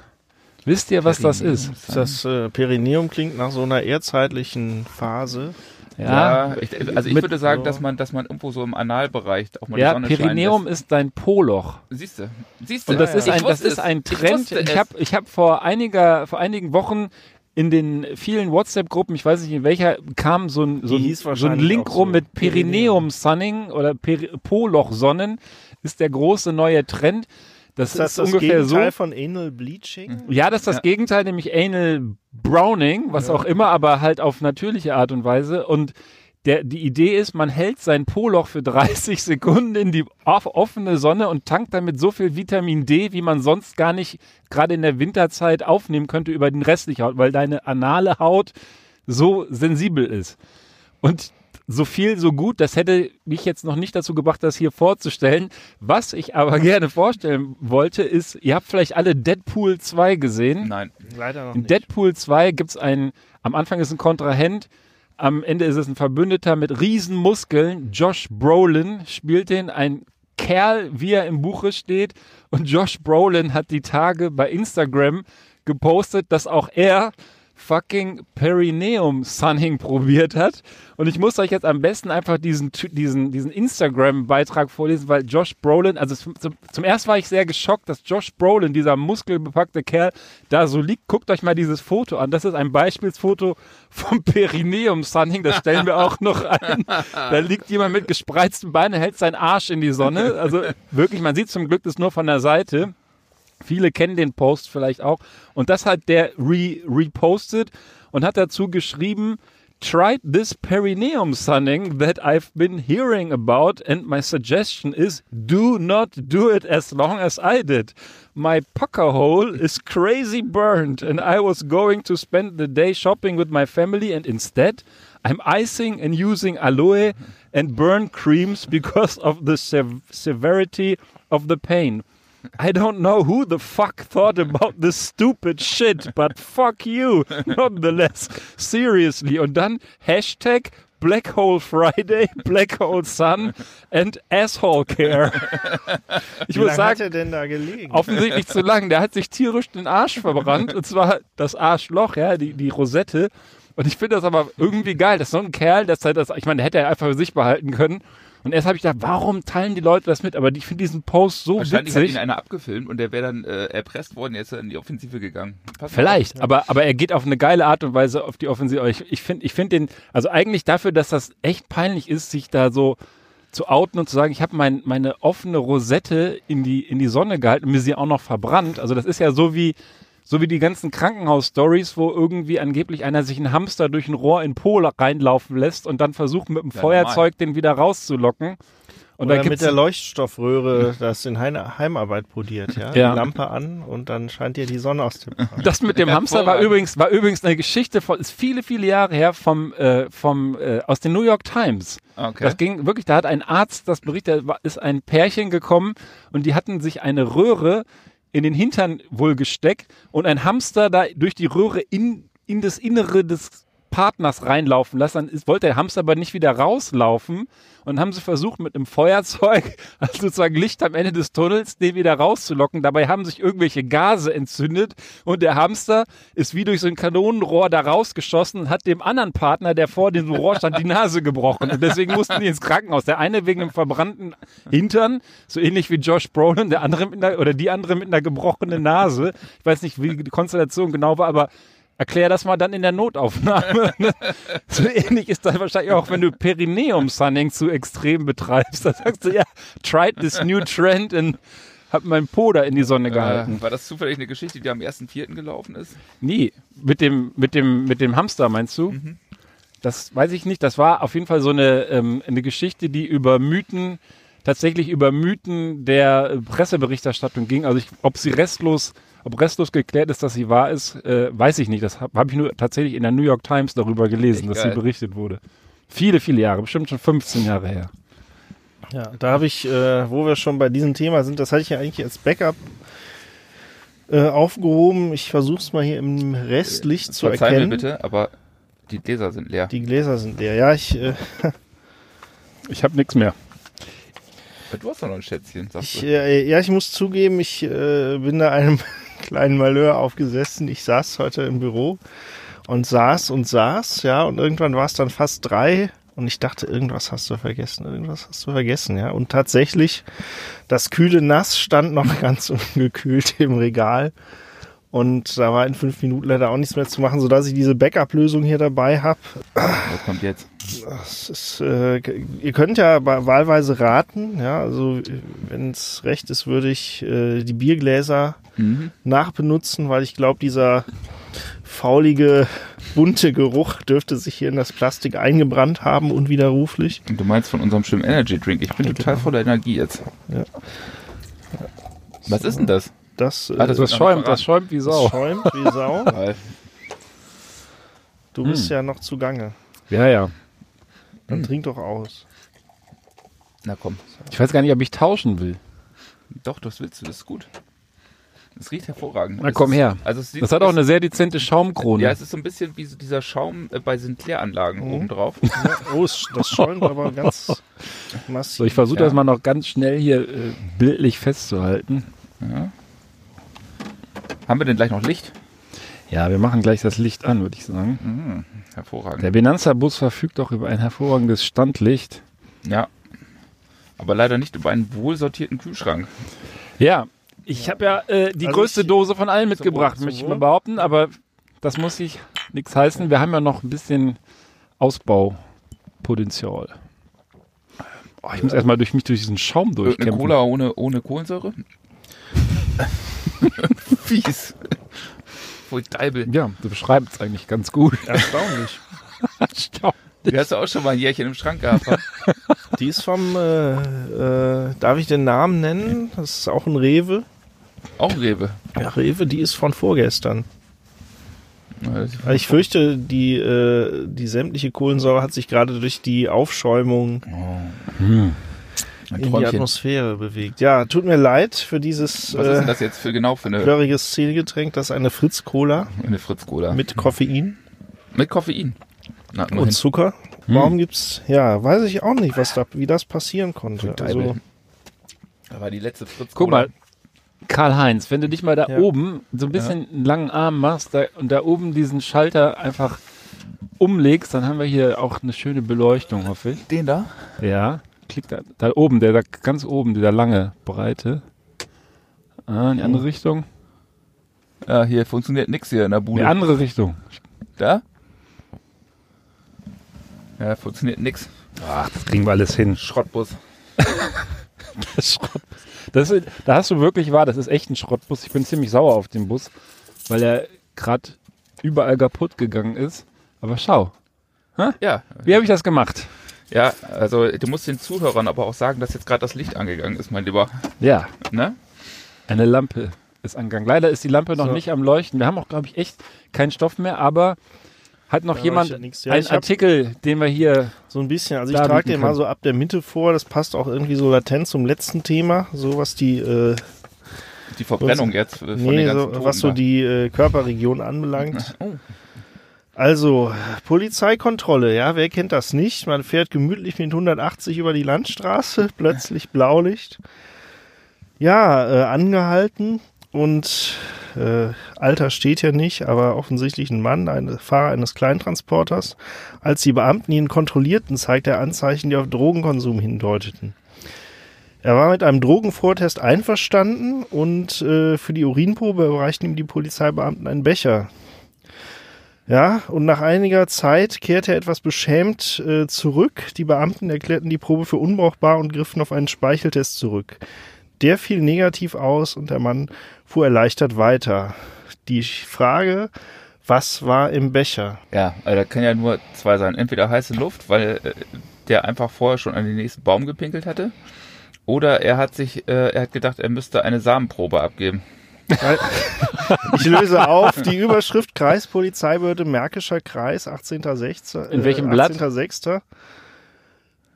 Wisst ihr, was das ist? das äh, Perineum klingt nach so einer erdzeitlichen Phase. Ja, ich, also ich Mit- würde sagen, dass man, dass man irgendwo so im Analbereich auch mal Ja, die Sonne scheinen Perineum ist dein Poloch. Siehst du, siehst du. Und das ist Ich ein, das ist ein Ich Trend. Ich es. habe ich hab vor einiger, vor einigen Wochen in den vielen WhatsApp-Gruppen, ich weiß nicht in welcher, kam so ein, so ein, hieß so ein Link auch so. rum mit Perineum Sunning oder Peri Poloch-Sonnen ist der große neue Trend. Das Ist das ist das ungefähr so. Gegenteil von Anal Bleaching? Ja, das ist das Ja. Gegenteil, nämlich Anal Browning, was auch immer, aber halt auf natürliche Art und Weise. Und der, die Idee ist, man hält sein Poloch für 30 Sekunden in die off offene Sonne und tankt damit so viel Vitamin D, wie man sonst gar nicht gerade in der Winterzeit aufnehmen könnte über den restlichen Haut, weil deine anale Haut so sensibel ist. Und so viel, so gut, das hätte mich jetzt noch nicht dazu gebracht, das hier vorzustellen. Was ich aber gerne vorstellen wollte, ist, ihr habt vielleicht alle Deadpool 2 gesehen. Nein. Leider noch In nicht. Deadpool 2 gibt es einen, am Anfang ist ein Kontrahent, am Ende ist es ein Verbündeter mit riesen Muskeln. Josh Brolin spielt den, ein Kerl, wie er im Buche steht. Und Josh Brolin hat die Tage bei Instagram gepostet, dass auch er fucking Perineum Sunning probiert hat. Und ich muss euch jetzt am besten einfach diesen, diesen, diesen Instagram-Beitrag vorlesen, weil Josh Brolin, also zum, zum ersten war ich sehr geschockt, dass Josh Brolin, dieser muskelbepackte Kerl, da so liegt. Guckt euch mal dieses Foto an. Das ist ein Beispielsfoto vom Perineum Sunning. Das stellen wir auch noch ein. Da liegt jemand mit gespreizten Beinen, hält seinen Arsch in die Sonne. Also wirklich, man sieht zum Glück das nur von der Seite. Viele kennen den Post vielleicht auch. Und das hat der re repostet und hat dazu geschrieben, tried this perineum sunning that I've been hearing about and my suggestion is do not do it as long as I did. My pucker hole is crazy burned and I was going to spend the day shopping with my family and instead I'm icing and using aloe and burn creams because of the sev severity of the pain. I don't know who the fuck thought about this stupid shit, but fuck you, nonetheless. Seriously. Und dann Hashtag Black Hole Friday, Black Hole Sun and Asshole Care. Ich Wie muss hat er denn da gelegen? offensichtlich zu lang. Der hat sich tierisch den Arsch verbrannt. Und zwar das Arschloch, ja, die, die Rosette. Und ich finde das aber irgendwie geil, dass so ein Kerl, dass er das, ich meine, der hätte er einfach für sich behalten können. Und erst habe ich gedacht, warum teilen die Leute das mit? Aber ich finde diesen Post so Wahrscheinlich hat witzig. ihn einer abgefilmt und der wäre dann äh, erpresst worden, jetzt er in die Offensive gegangen. Pass auf. Vielleicht, aber, aber er geht auf eine geile Art und Weise auf die Offensive. Ich, ich finde ich find den, also eigentlich dafür, dass das echt peinlich ist, sich da so zu outen und zu sagen, ich habe mein, meine offene Rosette in die, in die Sonne gehalten und mir sie auch noch verbrannt. Also das ist ja so wie, so wie die ganzen Krankenhaus-Stories, wo irgendwie angeblich einer sich einen Hamster durch ein Rohr in Pol reinlaufen lässt und dann versucht mit dem Ja, Feuerzeug den wieder rauszulocken. Und Oder da mit der Leuchtstoffröhre das in Heim Heimarbeit poliert, ja? Ja. Die Lampe an und dann scheint dir die Sonne aus dem. Das mit dem Hamster war übrigens, war übrigens eine Geschichte von, ist viele, viele Jahre her vom, äh, vom, äh, aus den New York Times. Okay. Das ging wirklich, da hat ein Arzt das berichtet, da war- ist ein Pärchen gekommen und die hatten sich eine Röhre in den Hintern wohl gesteckt und ein Hamster da durch die Röhre in, in das Innere des Partners reinlaufen lassen. Dann wollte der Hamster aber nicht wieder rauslaufen und haben sie versucht mit einem Feuerzeug, also sozusagen Licht am Ende des Tunnels, den wieder rauszulocken. Dabei haben sich irgendwelche Gase entzündet und der Hamster ist wie durch so ein Kanonenrohr da rausgeschossen und hat dem anderen Partner, der vor diesem Rohr stand, die Nase gebrochen. Und deswegen mussten die ins Krankenhaus. Der eine wegen einem verbrannten Hintern, so ähnlich wie Josh Brolin, der andere mit einer, oder die andere mit einer gebrochenen Nase. Ich weiß nicht, wie die Konstellation genau war, aber Erklär das mal dann in der Notaufnahme. so ähnlich ist das wahrscheinlich auch, wenn du Perineum-Sunning zu extrem betreibst. Da sagst du, ja, tried this new trend und hab meinen Po da in die Sonne gehalten. äh, war das zufällig eine Geschichte, die am 1.4. gelaufen ist? Nie. Mit dem, mit dem, mit dem Hamster, meinst du? Das weiß ich nicht. Das war auf jeden Fall so eine, ähm, eine Geschichte, die über Mythen, tatsächlich über Mythen der äh, Presseberichterstattung ging. Also ob sie restlos, ob restlos geklärt ist, dass sie wahr ist, äh, weiß ich nicht. Das habe hab ich nur tatsächlich in der New York Times darüber gelesen, Echt dass geil. sie berichtet wurde. Viele, viele Jahre, bestimmt schon 15 Jahre her. Ja, da habe ich, äh, wo wir schon bei diesem Thema sind, das hatte ich ja eigentlich als Backup äh, aufgehoben. Ich versuche es mal hier im Restlicht zu Verzeih mir erkennen. bitte, aber die Gläser sind leer. Die Gläser sind leer. Ja, ich, äh, Ich habe nichts mehr. du hast doch noch ein Schätzchen, sagst ich du. äh, ja, ich muss zugeben, ich äh, bin da einem kleinen Malheur aufgesessen. Ich saß heute im Büro und saß und saß, ja, und irgendwann war es dann fast drei und ich dachte, irgendwas hast du vergessen, irgendwas hast du vergessen, ja. Und tatsächlich, das kühle Nass stand noch ganz ungekühlt im Regal. Und da war in fünf Minuten leider auch nichts mehr zu machen, sodass ich diese Backup-Lösung hier dabei habe. Was kommt jetzt? Ist, äh, ihr könnt ja wahlweise raten, ja, also wenn es recht ist, würde ich äh, die Biergläser Mhm. nachbenutzen, weil ich glaube, dieser faulige, bunte Geruch dürfte sich hier in das Plastik eingebrannt haben, unwiderruflich. Und du meinst von unserem schönen Energy Drink. Ich bin total voller Energie jetzt. Ja. Was ist denn das? Das, äh, Ah, das Das schäumt, das schäumt wie Sau. schäumt wie Sau. Du bist ja noch zugange. Ja, ja. Dann trink doch aus. Na komm. Ich weiß gar nicht, ob ich tauschen will. Doch, das willst du, das ist gut. Es riecht hervorragend. Na komm ist, her. Also es sieht Das hat auch eine sehr dezente Schaumkrone. Ja, es ist so ein bisschen wie so dieser Schaum äh, bei Sinclair-Anlagen Mhm. oben drauf. Ja, oh, das schäumt aber ganz massiv. so, ich versuche Ja. das mal noch ganz schnell hier äh, bildlich festzuhalten. Haben wir denn gleich noch Licht? Ja, wir machen gleich das Licht an, würde ich sagen. Mhm. Hervorragend. Der Benanza-Bus verfügt auch über ein hervorragendes Standlicht. Ja. Aber leider nicht über einen wohlsortierten Kühlschrank. Ja, ich habe ja äh, die Also größte ich- Dose von allen mitgebracht, möchte ich Wohl. mal behaupten, aber das muss sich nichts heißen. Wir haben ja noch ein bisschen Ausbaupotenzial. Oh, ich muss erstmal durch mich durch diesen Schaum Eine durchkämpfen. Cola ohne, ohne Kohlensäure? Fies. Voll Deibel. Ja, du beschreibst es eigentlich ganz gut. Erstaunlich. Die hast du auch schon mal ein Jährchen im Schrank gehabt. Die ist vom, äh, äh, darf ich den Namen nennen? Das ist auch ein Rewe. Auch ein Rewe. Ja, Rewe, die ist von vorgestern. Also ich fürchte, die, äh, die sämtliche Kohlensäure hat sich gerade durch die Aufschäumung Ein in die. Atmosphäre bewegt. Ja, tut mir leid für dieses Was ist denn äh, das jetzt für genau für eine, flörriges Zielgetränk. Das ist eine Fritz-Cola eine Fritz-Cola? mit Koffein Mit Koffein. Na, und. Zucker. Warum gibt's, ja, weiß ich auch nicht, was da, wie das passieren konnte. Also. Da war die letzte Fritz-Cola. Guck mal, Karl-Heinz, wenn du dich mal da Ja. oben so ein bisschen einen langen Arm machst da, und da oben diesen Schalter einfach umlegst, dann haben wir hier auch eine schöne Beleuchtung, hoffe ich. Den da? Ja, klick da, da oben, der da ganz oben, dieser lange, breite. Ah, in die andere Richtung. Ja, hier funktioniert nix hier in der In Bude. die andere Richtung. Da? Ja, funktioniert nix. Ach, das kriegen wir alles hin. Schrottbus. Das Schrottbus. Das ist, da hast du wirklich wahr, das ist echt ein Schrottbus. Ich bin ziemlich sauer auf den Bus, weil er gerade überall kaputt gegangen ist. Aber schau, Ja. wie habe ich das gemacht? Ja, also du musst den Zuhörern aber auch sagen, dass jetzt gerade das Licht angegangen ist, mein Lieber. Ja, Ne? eine Lampe ist angegangen. Leider ist die Lampe noch So. nicht am Leuchten. Wir haben auch, glaube ich, echt keinen Stoff mehr, aber hat noch Da jemand nix. Ja, einen Artikel, den wir hier. so ein bisschen. Also ich trage den mal so ab der Mitte vor. Das passt auch irgendwie so latent zum letzten Thema. So was die, äh, Die Verbrennung jetzt äh, von den nee, ganzen so, Toten was so die äh, Körperregion anbelangt. Oh. Also, Polizeikontrolle, ja, wer kennt das nicht? Man fährt gemütlich mit 180 über die Landstraße, plötzlich Blaulicht. Ja, äh, angehalten und äh, Alter steht ja nicht, aber offensichtlich ein Mann, ein Fahrer eines Kleintransporters. Als die Beamten ihn kontrollierten, zeigt er Anzeichen, die auf Drogenkonsum hindeuteten. Er war mit einem Drogenvortest einverstanden und äh, für die Urinprobe überreichten ihm die Polizeibeamten einen Becher. Ja, und nach einiger Zeit kehrte er etwas beschämt äh, zurück. Die Beamten erklärten die Probe für unbrauchbar und griffen auf einen Speicheltest zurück. Der fiel negativ aus und der Mann fuhr erleichtert weiter. Die Frage, was war im Becher? Ja, also da kann ja nur zwei sein. Entweder heiße Luft, weil äh, der einfach vorher schon an den nächsten Baum gepinkelt hatte. Oder er hat sich, äh, er hat gedacht, er müsste eine Samenprobe abgeben. Ich löse auf die Überschrift Kreispolizeibehörde Märkischer Kreis, 18.06. In welchem Blatt? 18.06.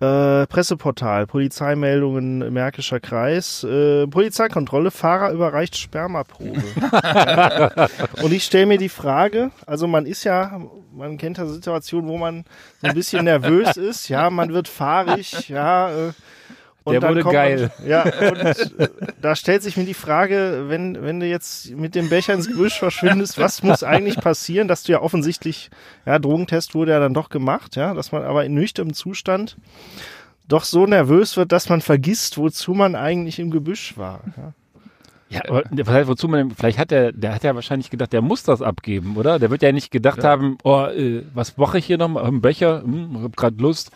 Äh, Presseportal, Polizeimeldungen Märkischer Kreis, äh, Polizeikontrolle, Fahrer überreicht Spermaprobe. Ja. Und ich stelle mir die Frage, also man ist ja, man kennt ja Situationen, wo man so ein bisschen nervös ist, ja, man wird fahrig, ja. Äh, und Der wurde geil. Man, ja, und äh, da stellt sich mir die Frage, wenn, wenn du jetzt mit dem Becher ins Gebüsch verschwindest, was muss eigentlich passieren, dass du ja offensichtlich, ja, Drogentest wurde ja dann doch gemacht, ja, dass man aber in nüchternem Zustand doch so nervös wird, dass man vergisst, wozu man eigentlich im Gebüsch war. Ja. Ja, aber vielleicht, wozu man, vielleicht hat der, der hat ja wahrscheinlich gedacht, der muss das abgeben, oder? Der wird ja nicht gedacht haben, oh, äh, was mache ich hier nochmal? Im Becher, hm, hab grad Lust.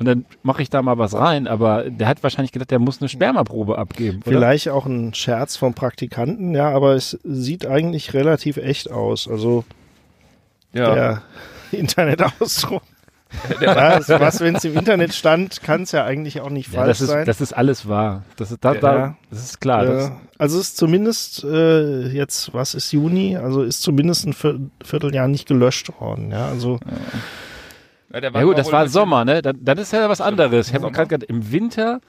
Und dann mache ich da mal was rein, aber der hat wahrscheinlich gedacht, der muss eine Spermaprobe abgeben. Oder? Vielleicht auch ein Scherz vom Praktikanten, ja, aber es sieht eigentlich relativ echt aus. Also Ja. der Internetausdruck. Ja, das, was, wenn es im Internet stand, kann es ja eigentlich auch nicht Ja, falsch das, ist, sein. das ist alles wahr. Das ist, da, da, Ja. das ist klar. Das, Äh, also es ist zumindest äh, jetzt, was ist Juni? Also ist zumindest ein Vier- Vierteljahr nicht gelöscht worden. Ja, also Ja, der ja gut, das war Sommer, ne? Dann, dann ist ja was anderes. Ich habe auch gerade gedacht, im Winter,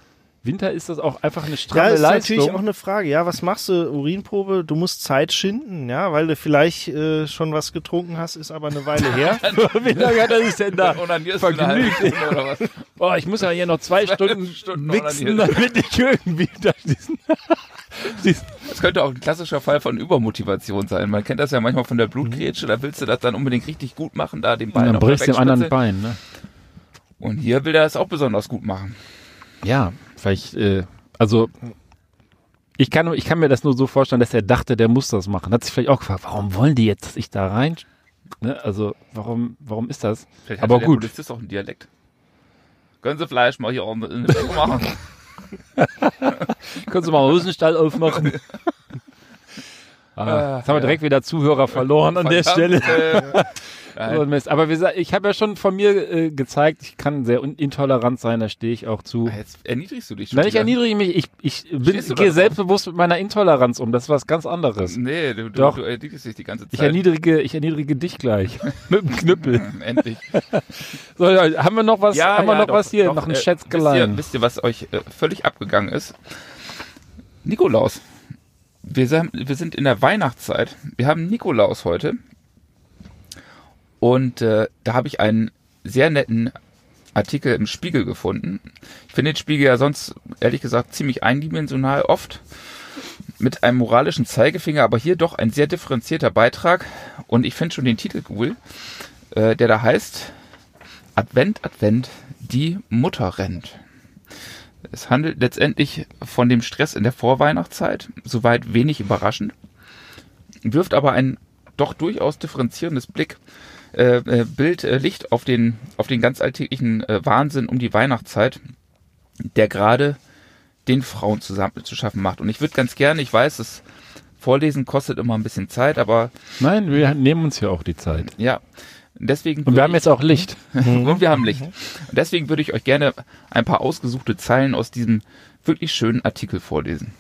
Winter ist das auch einfach eine ja, stramme ist Leistung. natürlich auch eine Frage. Ja, was machst du? Urinprobe? Du musst Zeit schinden, ja, weil du vielleicht äh, schon was getrunken hast, ist aber eine Weile her. Wie lange hat er sich denn da vergnügt? Stunde oder was? Boah, ich muss ja hier noch zwei Stunden, Stunden mixen, damit ich irgendwie da diesen Das könnte auch ein klassischer Fall von Übermotivation sein. Man kennt das ja manchmal von der Blutgrätsche, da willst du das dann unbedingt richtig gut machen, da den Bein dann noch brichst du dem anderen. Bein, ne? Und hier will er es auch besonders gut machen. Ja, vielleicht, äh, also ich kann, ich kann mir das nur so vorstellen, dass er dachte, der muss das machen. Hat sich vielleicht auch gefragt, warum wollen die jetzt, dass ich da rein? Ne? Also warum, warum ist das? Vielleicht Aber hatte gut. der Polizist auch einen Dialekt. Können Sie vielleicht mal hier Weg machen? Können Sie mal einen Hosenstall aufmachen? ah, jetzt haben wir direkt wieder Zuhörer verloren an der Stelle. So Mist. Aber gesagt, ich habe ja schon von mir äh, gezeigt, ich kann sehr intolerant sein, da stehe ich auch zu. Jetzt erniedrigst du dich schon. Nein, ich erniedrige mich, ich, ich bin, da gehe selbstbewusst mit meiner Intoleranz um. Das ist was ganz anderes. Nee, du, Doch. du erniedrigst dich die ganze Zeit. Ich erniedrige, ich erniedrige dich gleich. mit dem Knüppel. Endlich. So, ja, haben wir noch was, haben wir noch doch, was hier? doch, noch ein äh, Schätzgelein. Wisst ihr, wisst ihr, was euch äh, völlig abgegangen ist? Nikolaus. Wir, wir sind in der Weihnachtszeit. Wir haben Nikolaus heute. Und äh, da habe ich einen sehr netten Artikel im Spiegel gefunden. Ich finde den Spiegel ja sonst, ehrlich gesagt, ziemlich eindimensional oft. Mit einem moralischen Zeigefinger, aber hier doch ein sehr differenzierter Beitrag. Und ich finde schon den Titel cool, äh, der da heißt Advent, Advent, die Mutter rennt. Es handelt letztendlich von dem Stress in der Vorweihnachtszeit, soweit wenig überraschend, wirft aber ein doch durchaus differenzierendes Blick, äh, äh, Bild, äh, Licht auf den, auf den ganz alltäglichen äh, Wahnsinn um die Weihnachtszeit, der gerade den Frauen zusammen zu schaffen macht. Und ich würde ganz gerne, ich weiß, das Vorlesen kostet immer ein bisschen Zeit, aber Nein, wir nehmen uns ja auch die Zeit. ja, deswegen. Und wir haben ich- jetzt auch Licht. und wir haben Licht. Und deswegen würde ich euch gerne ein paar ausgesuchte Zeilen aus diesem wirklich schönen Artikel vorlesen.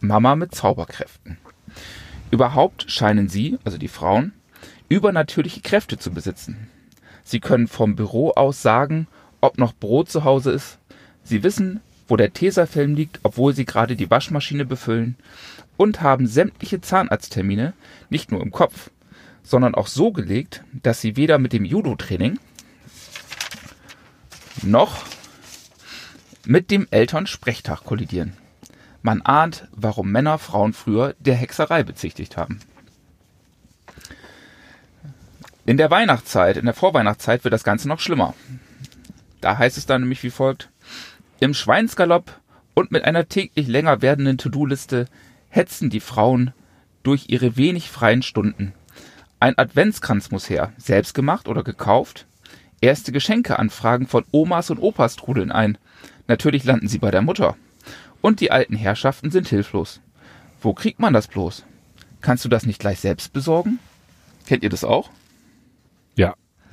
Mama mit Zauberkräften. Überhaupt scheinen sie, also die Frauen, übernatürliche Kräfte zu besitzen. Sie können vom Büro aus sagen, ob noch Brot zu Hause ist. Sie wissen, wo der Tesafilm liegt, obwohl sie gerade die Waschmaschine befüllen. Und haben sämtliche Zahnarzttermine nicht nur im Kopf, sondern auch so gelegt, dass sie weder mit dem Judo-Training noch mit dem Elternsprechtag kollidieren. Man ahnt, warum Männer Frauen früher der Hexerei bezichtigt haben. In der Weihnachtszeit, in der Vorweihnachtszeit wird das Ganze noch schlimmer. Da heißt es dann nämlich wie folgt. Im Schweinsgalopp und mit einer täglich länger werdenden To-Do-Liste hetzen die Frauen durch ihre wenig freien Stunden. Ein Adventskranz muss her, selbst gemacht oder gekauft. Erste Geschenkeanfragen von Omas und Opas trudeln ein. Natürlich landen sie bei der Mutter. Und die alten Herrschaften sind hilflos. Wo kriegt man das bloß? Kannst du das nicht gleich selbst besorgen? Kennt ihr das auch?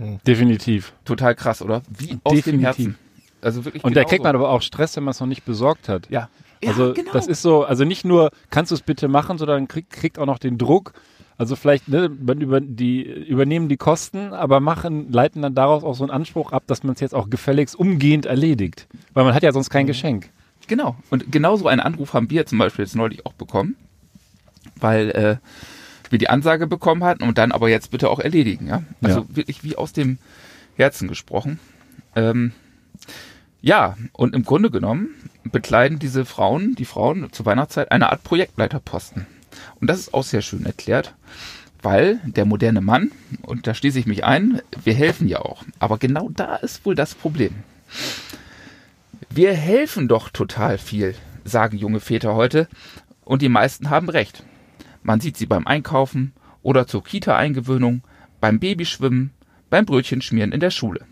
Ja, definitiv. Total krass, oder? Wie aus dem Definitiv. Herzen. Also wirklich Und da genauso. kriegt man aber auch Stress, wenn man es noch nicht besorgt hat. Ja. Also ja, genau. das ist so, also nicht nur, kannst du es bitte machen, sondern kriegt, kriegt auch noch den Druck. Also vielleicht, ne, über, die übernehmen die Kosten, aber machen, leiten dann daraus auch so einen Anspruch ab, dass man es jetzt auch gefälligst umgehend erledigt. Weil man hat ja sonst Mhm. kein Geschenk. Genau. Und genauso einen Anruf haben wir zum Beispiel jetzt neulich auch bekommen, weil äh, wir die Ansage bekommen hatten und dann aber jetzt bitte auch erledigen. Ja? Also Ja. wirklich wie aus dem Herzen gesprochen. Ähm, ja, und im Grunde genommen bekleiden diese Frauen, die Frauen zur Weihnachtszeit, eine Art Projektleiterposten. Und das ist auch sehr schön erklärt, weil der moderne Mann, und da schließe ich mich ein, wir helfen ja auch. Aber genau da ist wohl das Problem. Wir helfen doch total viel, sagen junge Väter heute, und die meisten haben recht. Man sieht sie beim Einkaufen oder zur Kita-Eingewöhnung, beim Babyschwimmen, beim Brötchenschmieren in der Schule.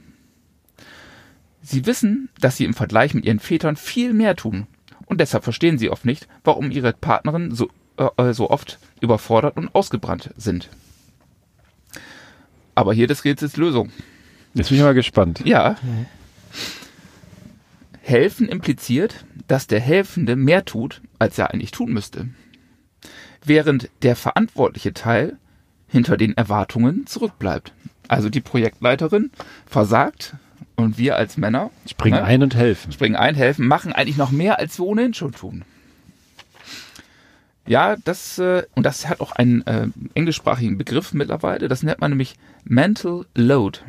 Sie wissen, dass sie im Vergleich mit ihren Vätern viel mehr tun, und deshalb verstehen sie oft nicht, warum ihre Partnerinnen so, äh, so oft überfordert und ausgebrannt sind. Aber hier des Rätsels Lösung. Jetzt bin ich mal gespannt. Ja. Helfen impliziert, dass der Helfende mehr tut, als er eigentlich tun müsste. Während der verantwortliche Teil hinter den Erwartungen zurückbleibt. Also die Projektleiterin versagt und wir als Männer Springen ne, ein und helfen. springen ein, helfen, machen eigentlich noch mehr, als wir ohnehin schon tun. Ja, das äh, und das hat auch einen äh, englischsprachigen Begriff mittlerweile. Das nennt man nämlich Mental Load.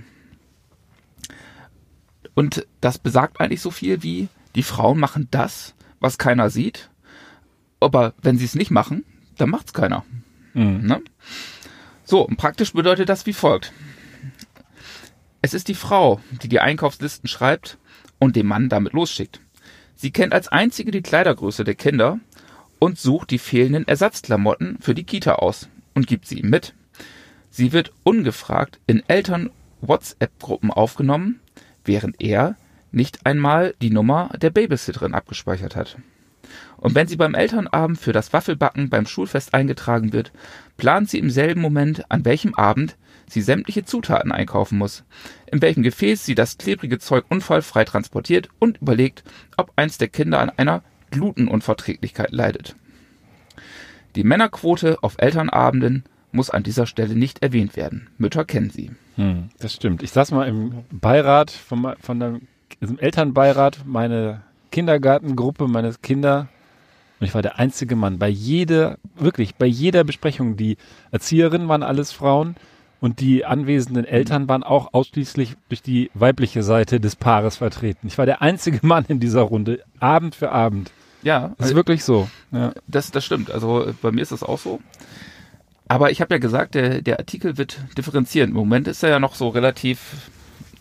Und das besagt eigentlich so viel wie die Frauen machen das, was keiner sieht. Aber wenn sie es nicht machen, dann macht's keiner. Mhm. Ne? So, und praktisch bedeutet das wie folgt. Es ist die Frau, die die Einkaufslisten schreibt und den Mann damit losschickt. Sie kennt als einzige die Kleidergröße der Kinder und sucht die fehlenden Ersatzklamotten für die Kita aus und gibt sie ihm mit. Sie wird ungefragt in Eltern-WhatsApp-Gruppen aufgenommen, während er nicht einmal die Nummer der Babysitterin abgespeichert hat. Und wenn sie beim Elternabend für das Waffelbacken beim Schulfest eingetragen wird, plant sie im selben Moment, an welchem Abend sie sämtliche Zutaten einkaufen muss, in welchem Gefäß sie das klebrige Zeug unfallfrei transportiert und überlegt, ob eins der Kinder an einer Glutenunverträglichkeit leidet. Die Männerquote auf Elternabenden muss an dieser Stelle nicht erwähnt werden. Mütter kennen sie. Hm, das stimmt. Ich saß mal im Beirat von, von der, im Elternbeirat, meine Kindergartengruppe meines Kinder. Und ich war der einzige Mann. Bei jeder, wirklich, bei jeder Besprechung, die Erzieherinnen waren alles Frauen und die anwesenden Eltern waren auch ausschließlich durch die weibliche Seite des Paares vertreten. Ich war der einzige Mann in dieser Runde, Abend für Abend. Ja, Das ist wirklich so. Ja. Das, das stimmt. Also äh, bei mir ist das auch so. Aber ich habe ja gesagt, der, der Artikel wird differenzieren. Im Moment ist er ja noch so relativ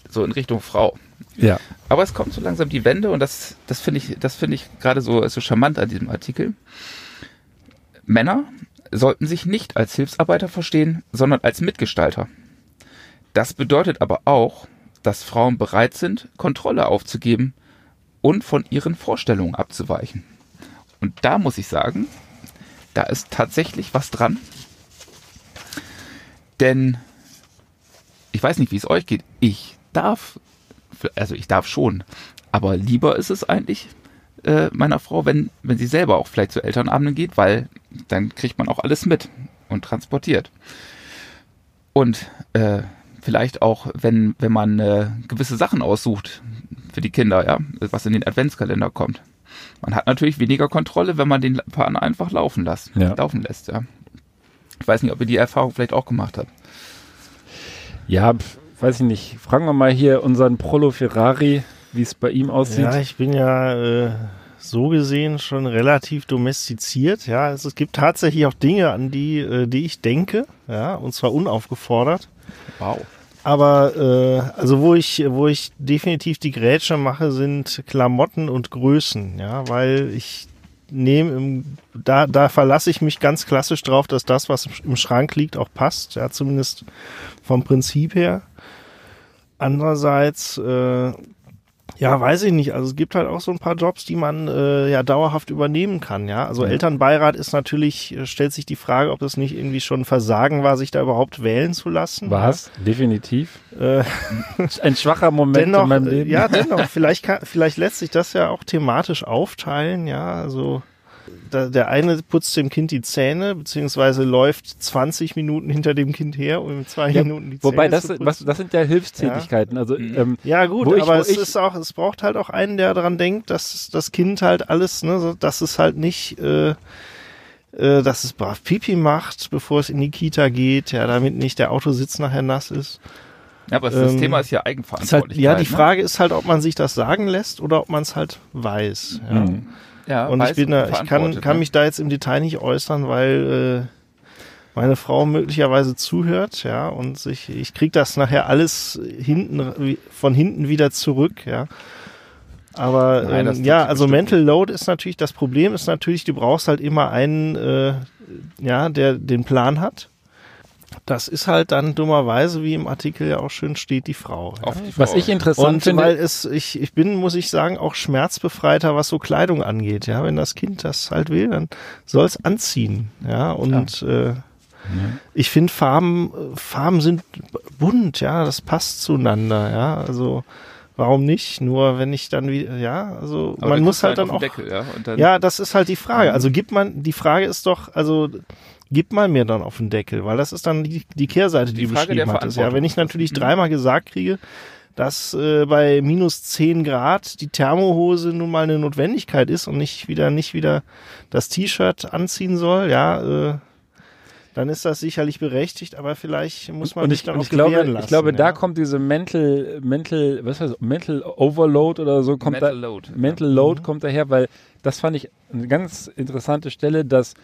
so in Richtung Frau. Ja. Aber es kommt so langsam die Wende und das, das finde ich, das finde ich gerade so, so charmant an diesem Artikel. Männer sollten sich nicht als Hilfsarbeiter verstehen, sondern als Mitgestalter. Das bedeutet aber auch, dass Frauen bereit sind, Kontrolle aufzugeben und von ihren Vorstellungen abzuweichen. Und da muss ich sagen, da ist tatsächlich was dran. Denn ich weiß nicht, wie es euch geht. Ich darf, also ich darf schon, aber lieber ist es eigentlich äh, meiner Frau, wenn, wenn sie selber auch vielleicht zu Elternabenden geht, weil dann kriegt man auch alles mit und transportiert. Und äh, vielleicht auch, wenn, wenn man äh, gewisse Sachen aussucht für die Kinder, ja, was in den Adventskalender kommt. Man hat natürlich weniger Kontrolle, wenn man den Partner einfach laufen lässt, Ja. laufen lässt, ja. Ich weiß nicht, ob ihr die Erfahrung vielleicht auch gemacht habt. Ja, weiß ich nicht. Fragen wir mal hier unseren Prolo Ferrari, wie es bei ihm aussieht. Ja, ich bin ja äh, so gesehen schon relativ domestiziert. Ja, also es gibt tatsächlich auch Dinge, an die, äh, die ich denke, ja, und zwar unaufgefordert. Wow. Aber äh, also wo ich, wo ich definitiv die Grätsche mache, sind Klamotten und Größen, ja, weil ich nehme im, da, da verlasse ich mich ganz klassisch drauf, dass das, was im Schrank liegt, auch passt, ja, zumindest vom Prinzip her. Andererseits, äh, ja, weiß ich nicht. Also es gibt halt auch so ein paar Jobs, die man äh, ja dauerhaft übernehmen kann. Ja, also Elternbeirat ist natürlich äh, stellt sich die Frage, ob es nicht irgendwie schon Versagen war, sich da überhaupt wählen zu lassen. War es, definitiv. Äh, Ein schwacher Moment dennoch, in meinem Leben. ja, dennoch. Vielleicht kann, vielleicht lässt sich das ja auch thematisch aufteilen. Ja, also der eine putzt dem Kind die Zähne beziehungsweise läuft 20 Minuten hinter dem Kind her, um in zwei Ja, Minuten die Wobei Zähne das, zu putzen. was, das sind ja Hilfstätigkeiten. Also ähm, Ja, gut, ich- aber es ich- ist auch, es braucht halt auch einen, der daran denkt, dass das Kind halt alles, ne, so, dass es halt nicht, äh, äh, dass es brav Pipi macht, bevor es in die Kita geht, ja, damit nicht der Autositz nachher nass ist. Ja, aber das Ähm, Thema ist ja Ist halt, Eigenverantwortlichkeit. ja, die ne? Frage ist halt, ob man sich das sagen lässt oder ob man es halt weiß. Ja. Mhm. Ja, Und ich bin da, ich kann, kann ne? mich da jetzt im Detail nicht äußern, weil äh, meine Frau möglicherweise zuhört, ja, und sich, ich krieg das nachher alles hinten von hinten wieder zurück, ja. Aber Nein, ähm, ja, also Mental Load ist natürlich, das Problem ist natürlich, du brauchst halt immer einen, äh, ja, der den Plan hat. Das ist halt dann dummerweise, wie im Artikel ja auch schön steht, die Frau. Ja. Auf die was Frau. ich interessant Und finde, weil es, ich, ich bin, muss ich sagen, auch schmerzbefreiter, was so Kleidung angeht. Ja, wenn das Kind das halt will, dann soll es anziehen. Ja, und äh, ich finde Farben, Farben sind bunt, ja, das passt zueinander, ja, also warum nicht? Nur wenn ich dann wieder, ja, also Aber man muss halt dann auch, Deckel, ja, und dann, ja, das ist halt die Frage. Also gibt man, die Frage ist doch, also gib mal mir dann auf den Deckel, weil das ist dann die, die Kehrseite, die, Die du Frage beschrieben hattest. Ja, wenn ich natürlich Mhm. dreimal gesagt kriege, dass äh, bei minus 10 Grad die Thermohose nun mal eine Notwendigkeit ist und nicht wieder nicht wieder das T-Shirt anziehen soll, ja, äh, dann ist das sicherlich berechtigt, aber vielleicht muss man und sich ich, dann und auch ich glaube, lassen. ich glaube, da ja. kommt diese Mental, Mental, was heißt, Mental Overload oder so kommt Mental da, Load. Mental Load kommt daher, weil das fand ich eine ganz interessante Stelle, dass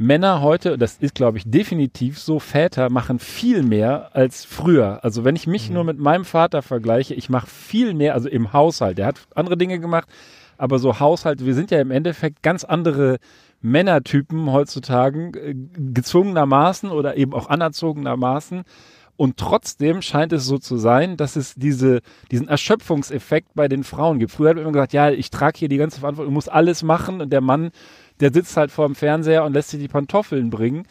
Männer heute, das ist glaube ich definitiv so, Väter machen viel mehr als früher. Also wenn ich mich nur mit meinem Vater vergleiche, ich mache viel mehr, also im Haushalt. Der hat andere Dinge gemacht, aber so Haushalt, wir sind ja im Endeffekt ganz andere Männertypen heutzutage, äh, gezwungenermaßen oder eben auch anerzogenermaßen. Und trotzdem scheint es so zu sein, dass es diese, diesen Erschöpfungseffekt bei den Frauen gibt. Früher hat man immer gesagt, ja, ich trage hier die ganze Verantwortung, muss alles machen und der Mann, der sitzt halt vor dem Fernseher und lässt sich die Pantoffeln bringen.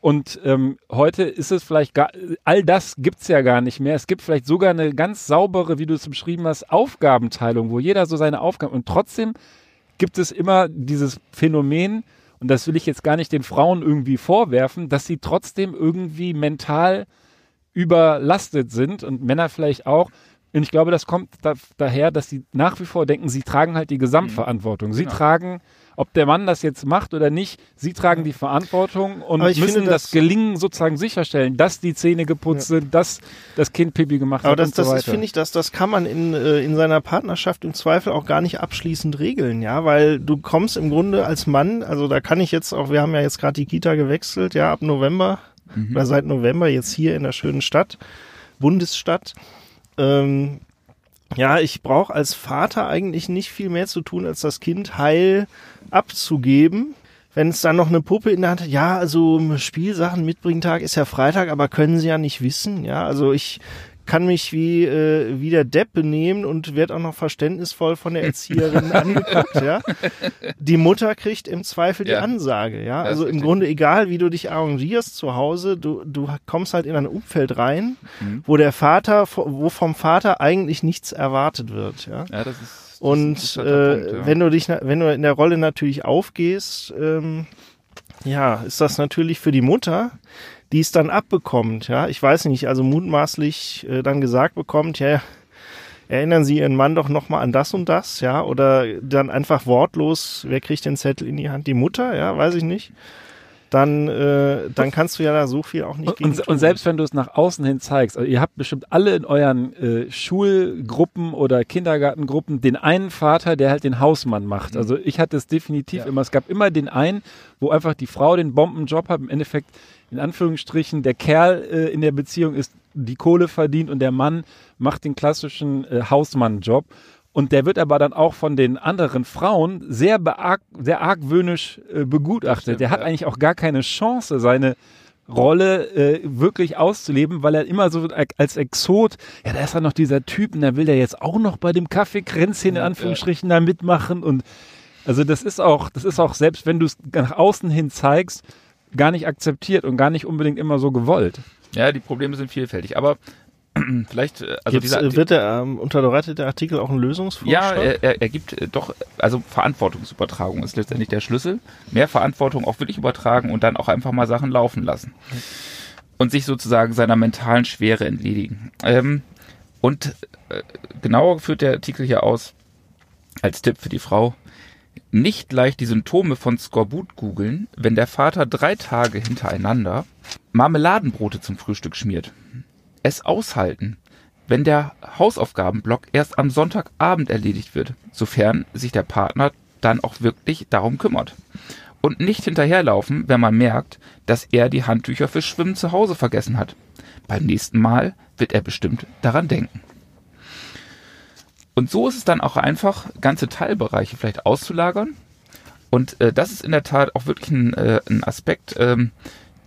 Und ähm, heute ist es vielleicht gar, all das gibt's ja gar nicht mehr. Es gibt vielleicht sogar eine ganz saubere, wie du es beschrieben hast, Aufgabenteilung, wo jeder so seine Aufgaben und trotzdem gibt es immer dieses Phänomen, und das will ich jetzt gar nicht den Frauen irgendwie vorwerfen, dass sie trotzdem irgendwie mental überlastet sind und Männer vielleicht auch. Und ich glaube, das kommt da, daher, dass sie nach wie vor denken, sie tragen halt die Gesamtverantwortung. Sie Genau. tragen, ob der Mann das jetzt macht oder nicht, sie tragen die Verantwortung und Aber ich müssen finde, das, das- Gelingen sozusagen sicherstellen, dass die Zähne geputzt sind, dass das Kind Pipi gemacht Aber hat das, und so das finde ich, das, das kann man in, äh, in seiner Partnerschaft im Zweifel auch gar nicht abschließend regeln, ja, weil du kommst im Grunde als Mann, also da kann ich jetzt auch, wir haben ja jetzt gerade die Kita gewechselt, ja, ab November oder seit November jetzt hier in der schönen Stadt, Bundesstadt. Ähm, ja, ich brauche als Vater eigentlich nicht viel mehr zu tun, als das Kind heil abzugeben. Wenn es dann noch eine Puppe in der Hand hat, ja, also Spielsachen mitbringen Tag ist ja Freitag, aber können sie ja nicht wissen, ja. Also ich kann mich wie, äh, wie der Depp benehmen und werde auch noch verständnisvoll von der Erzieherin angeguckt, ja. Die Mutter kriegt im Zweifel die Ja. Ansage, ja. Das Also im. Grunde egal, wie du dich arrangierst zu Hause, du, du kommst halt in ein Umfeld rein, Mhm. wo der Vater, wo vom Vater eigentlich nichts erwartet wird, ja. Ja, das ist. Und äh, Punkt, ja. wenn du dich, wenn du in der Rolle natürlich aufgehst, ähm, ja, ist das natürlich für die Mutter, die es dann abbekommt, ja. Ich weiß nicht, also mutmaßlich äh, dann gesagt bekommt, ja, erinnern Sie Ihren Mann doch nochmal an das und das, ja, oder dann einfach wortlos, wer kriegt den Zettel in die Hand? Die Mutter, ja, weiß ich nicht. Dann, äh, dann kannst du ja da so viel auch nicht Und, gegen und, und selbst wenn du es nach außen hin zeigst, also ihr habt bestimmt alle in euren äh, Schulgruppen oder Kindergartengruppen den einen Vater, der halt den Hausmann macht. Also ich hatte es definitiv Ja. immer. Es gab immer den einen, wo einfach die Frau den Bombenjob hat, im Endeffekt in Anführungsstrichen der Kerl äh, in der Beziehung ist, die Kohle verdient und der Mann macht den klassischen äh, Hausmannjob. Und der wird aber dann auch von den anderen Frauen sehr, bearg sehr argwöhnisch äh, begutachtet. Stimmt, der hat ja. eigentlich auch gar keine Chance, seine Rolle äh, wirklich auszuleben, weil er immer so als Exot, ja, da ist dann noch dieser Typ und da will der jetzt auch noch bei dem Kaffeekränzchen in Anführungsstrichen da mitmachen und also das ist auch, das ist auch, selbst wenn du es nach außen hin zeigst, gar nicht akzeptiert und gar nicht unbedingt immer so gewollt. Ja, die Probleme sind vielfältig. Aber vielleicht, äh, also Gibt's, dieser, wird der, ähm, unterbreitet der Artikel auch einen Lösungsvorschlag? Ja, er, er, er gibt äh, doch, also Verantwortungsübertragung ist letztendlich der Schlüssel. Mehr Verantwortung auch wirklich übertragen und dann auch einfach mal Sachen laufen lassen. Und sich sozusagen seiner mentalen Schwere entledigen. Ähm, und äh, genauer führt der Artikel hier aus, als Tipp für die Frau, nicht gleich die Symptome von Skorbut googeln, wenn der Vater drei Tage hintereinander Marmeladenbrote zum Frühstück schmiert. Es aushalten, wenn der Hausaufgabenblock erst am Sonntagabend erledigt wird, sofern sich der Partner dann auch wirklich darum kümmert. Und nicht hinterherlaufen, wenn man merkt, dass er die Handtücher fürs Schwimmen zu Hause vergessen hat. Beim nächsten Mal wird er bestimmt daran denken. Und so ist es dann auch einfach, ganze Teilbereiche vielleicht auszulagern. Und äh, das ist in der Tat auch wirklich ein, äh, ein Aspekt, ähm,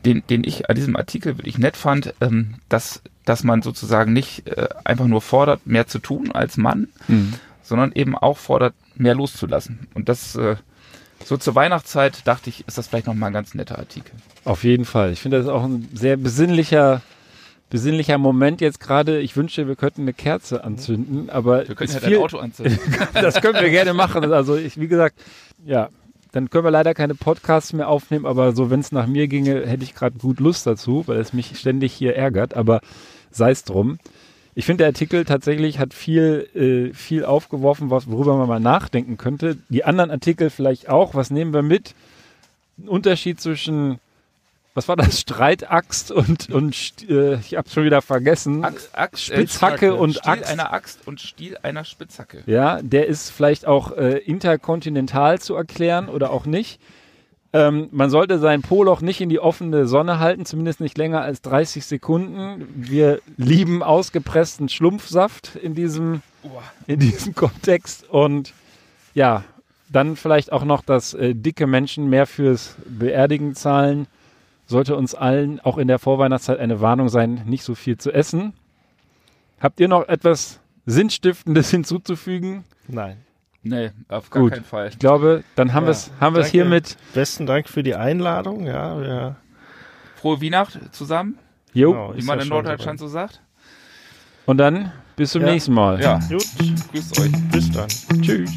den, den ich an diesem Artikel wirklich nett fand, ähm, dass, dass man sozusagen nicht äh, einfach nur fordert, mehr zu tun als Mann, sondern eben auch fordert, mehr loszulassen. Und das äh, so zur Weihnachtszeit dachte ich, ist das vielleicht nochmal ein ganz netter Artikel. Auf jeden Fall. Ich finde, das ist auch ein sehr besinnlicher, besinnlicher Moment jetzt gerade. Ich wünschte, wir könnten eine Kerze anzünden, aber Wir können ist ja viel, dein Auto anzünden. das können wir gerne machen. Also ich, wie gesagt, ja, dann können wir leider keine Podcasts mehr aufnehmen, aber so, wenn es nach mir ginge, hätte ich gerade gut Lust dazu, weil es mich ständig hier ärgert, aber sei es drum. Ich finde, der Artikel tatsächlich hat viel, äh, viel aufgeworfen, was, worüber man mal nachdenken könnte. Die anderen Artikel vielleicht auch. Was nehmen wir mit? Ein Unterschied zwischen, was war das? Streitaxt und, und äh, ich hab's schon wieder vergessen. Axt, Axt, Spitzhacke äh, und Stiel Axt. einer Axt und Stiel einer Spitzhacke. Ja, der ist vielleicht auch äh, interkontinental zu erklären oder auch nicht. Ähm, man sollte sein Poloch nicht in die offene Sonne halten, zumindest nicht länger als 30 Sekunden. Wir lieben ausgepressten Schlumpfsaft in diesem, in diesem Kontext. Und ja, dann vielleicht auch noch, dass äh, dicke Menschen mehr fürs Beerdigen zahlen. Sollte uns allen auch in der Vorweihnachtszeit eine Warnung sein, nicht so viel zu essen. Habt ihr noch etwas Sinnstiftendes hinzuzufügen? Nein. Nee, auf gar Gut. keinen Fall. Ich glaube, dann haben Ja, wir es haben wir's danke. hiermit. Besten Dank für die Einladung. Ja, wir, Frohe Weihnacht zusammen, Jo. Genau. wie man ja in schon Norddeutschland so sagt. Und dann bis zum Ja. nächsten Mal. Ja, gut, grüßt euch. bis dann. Tschüss.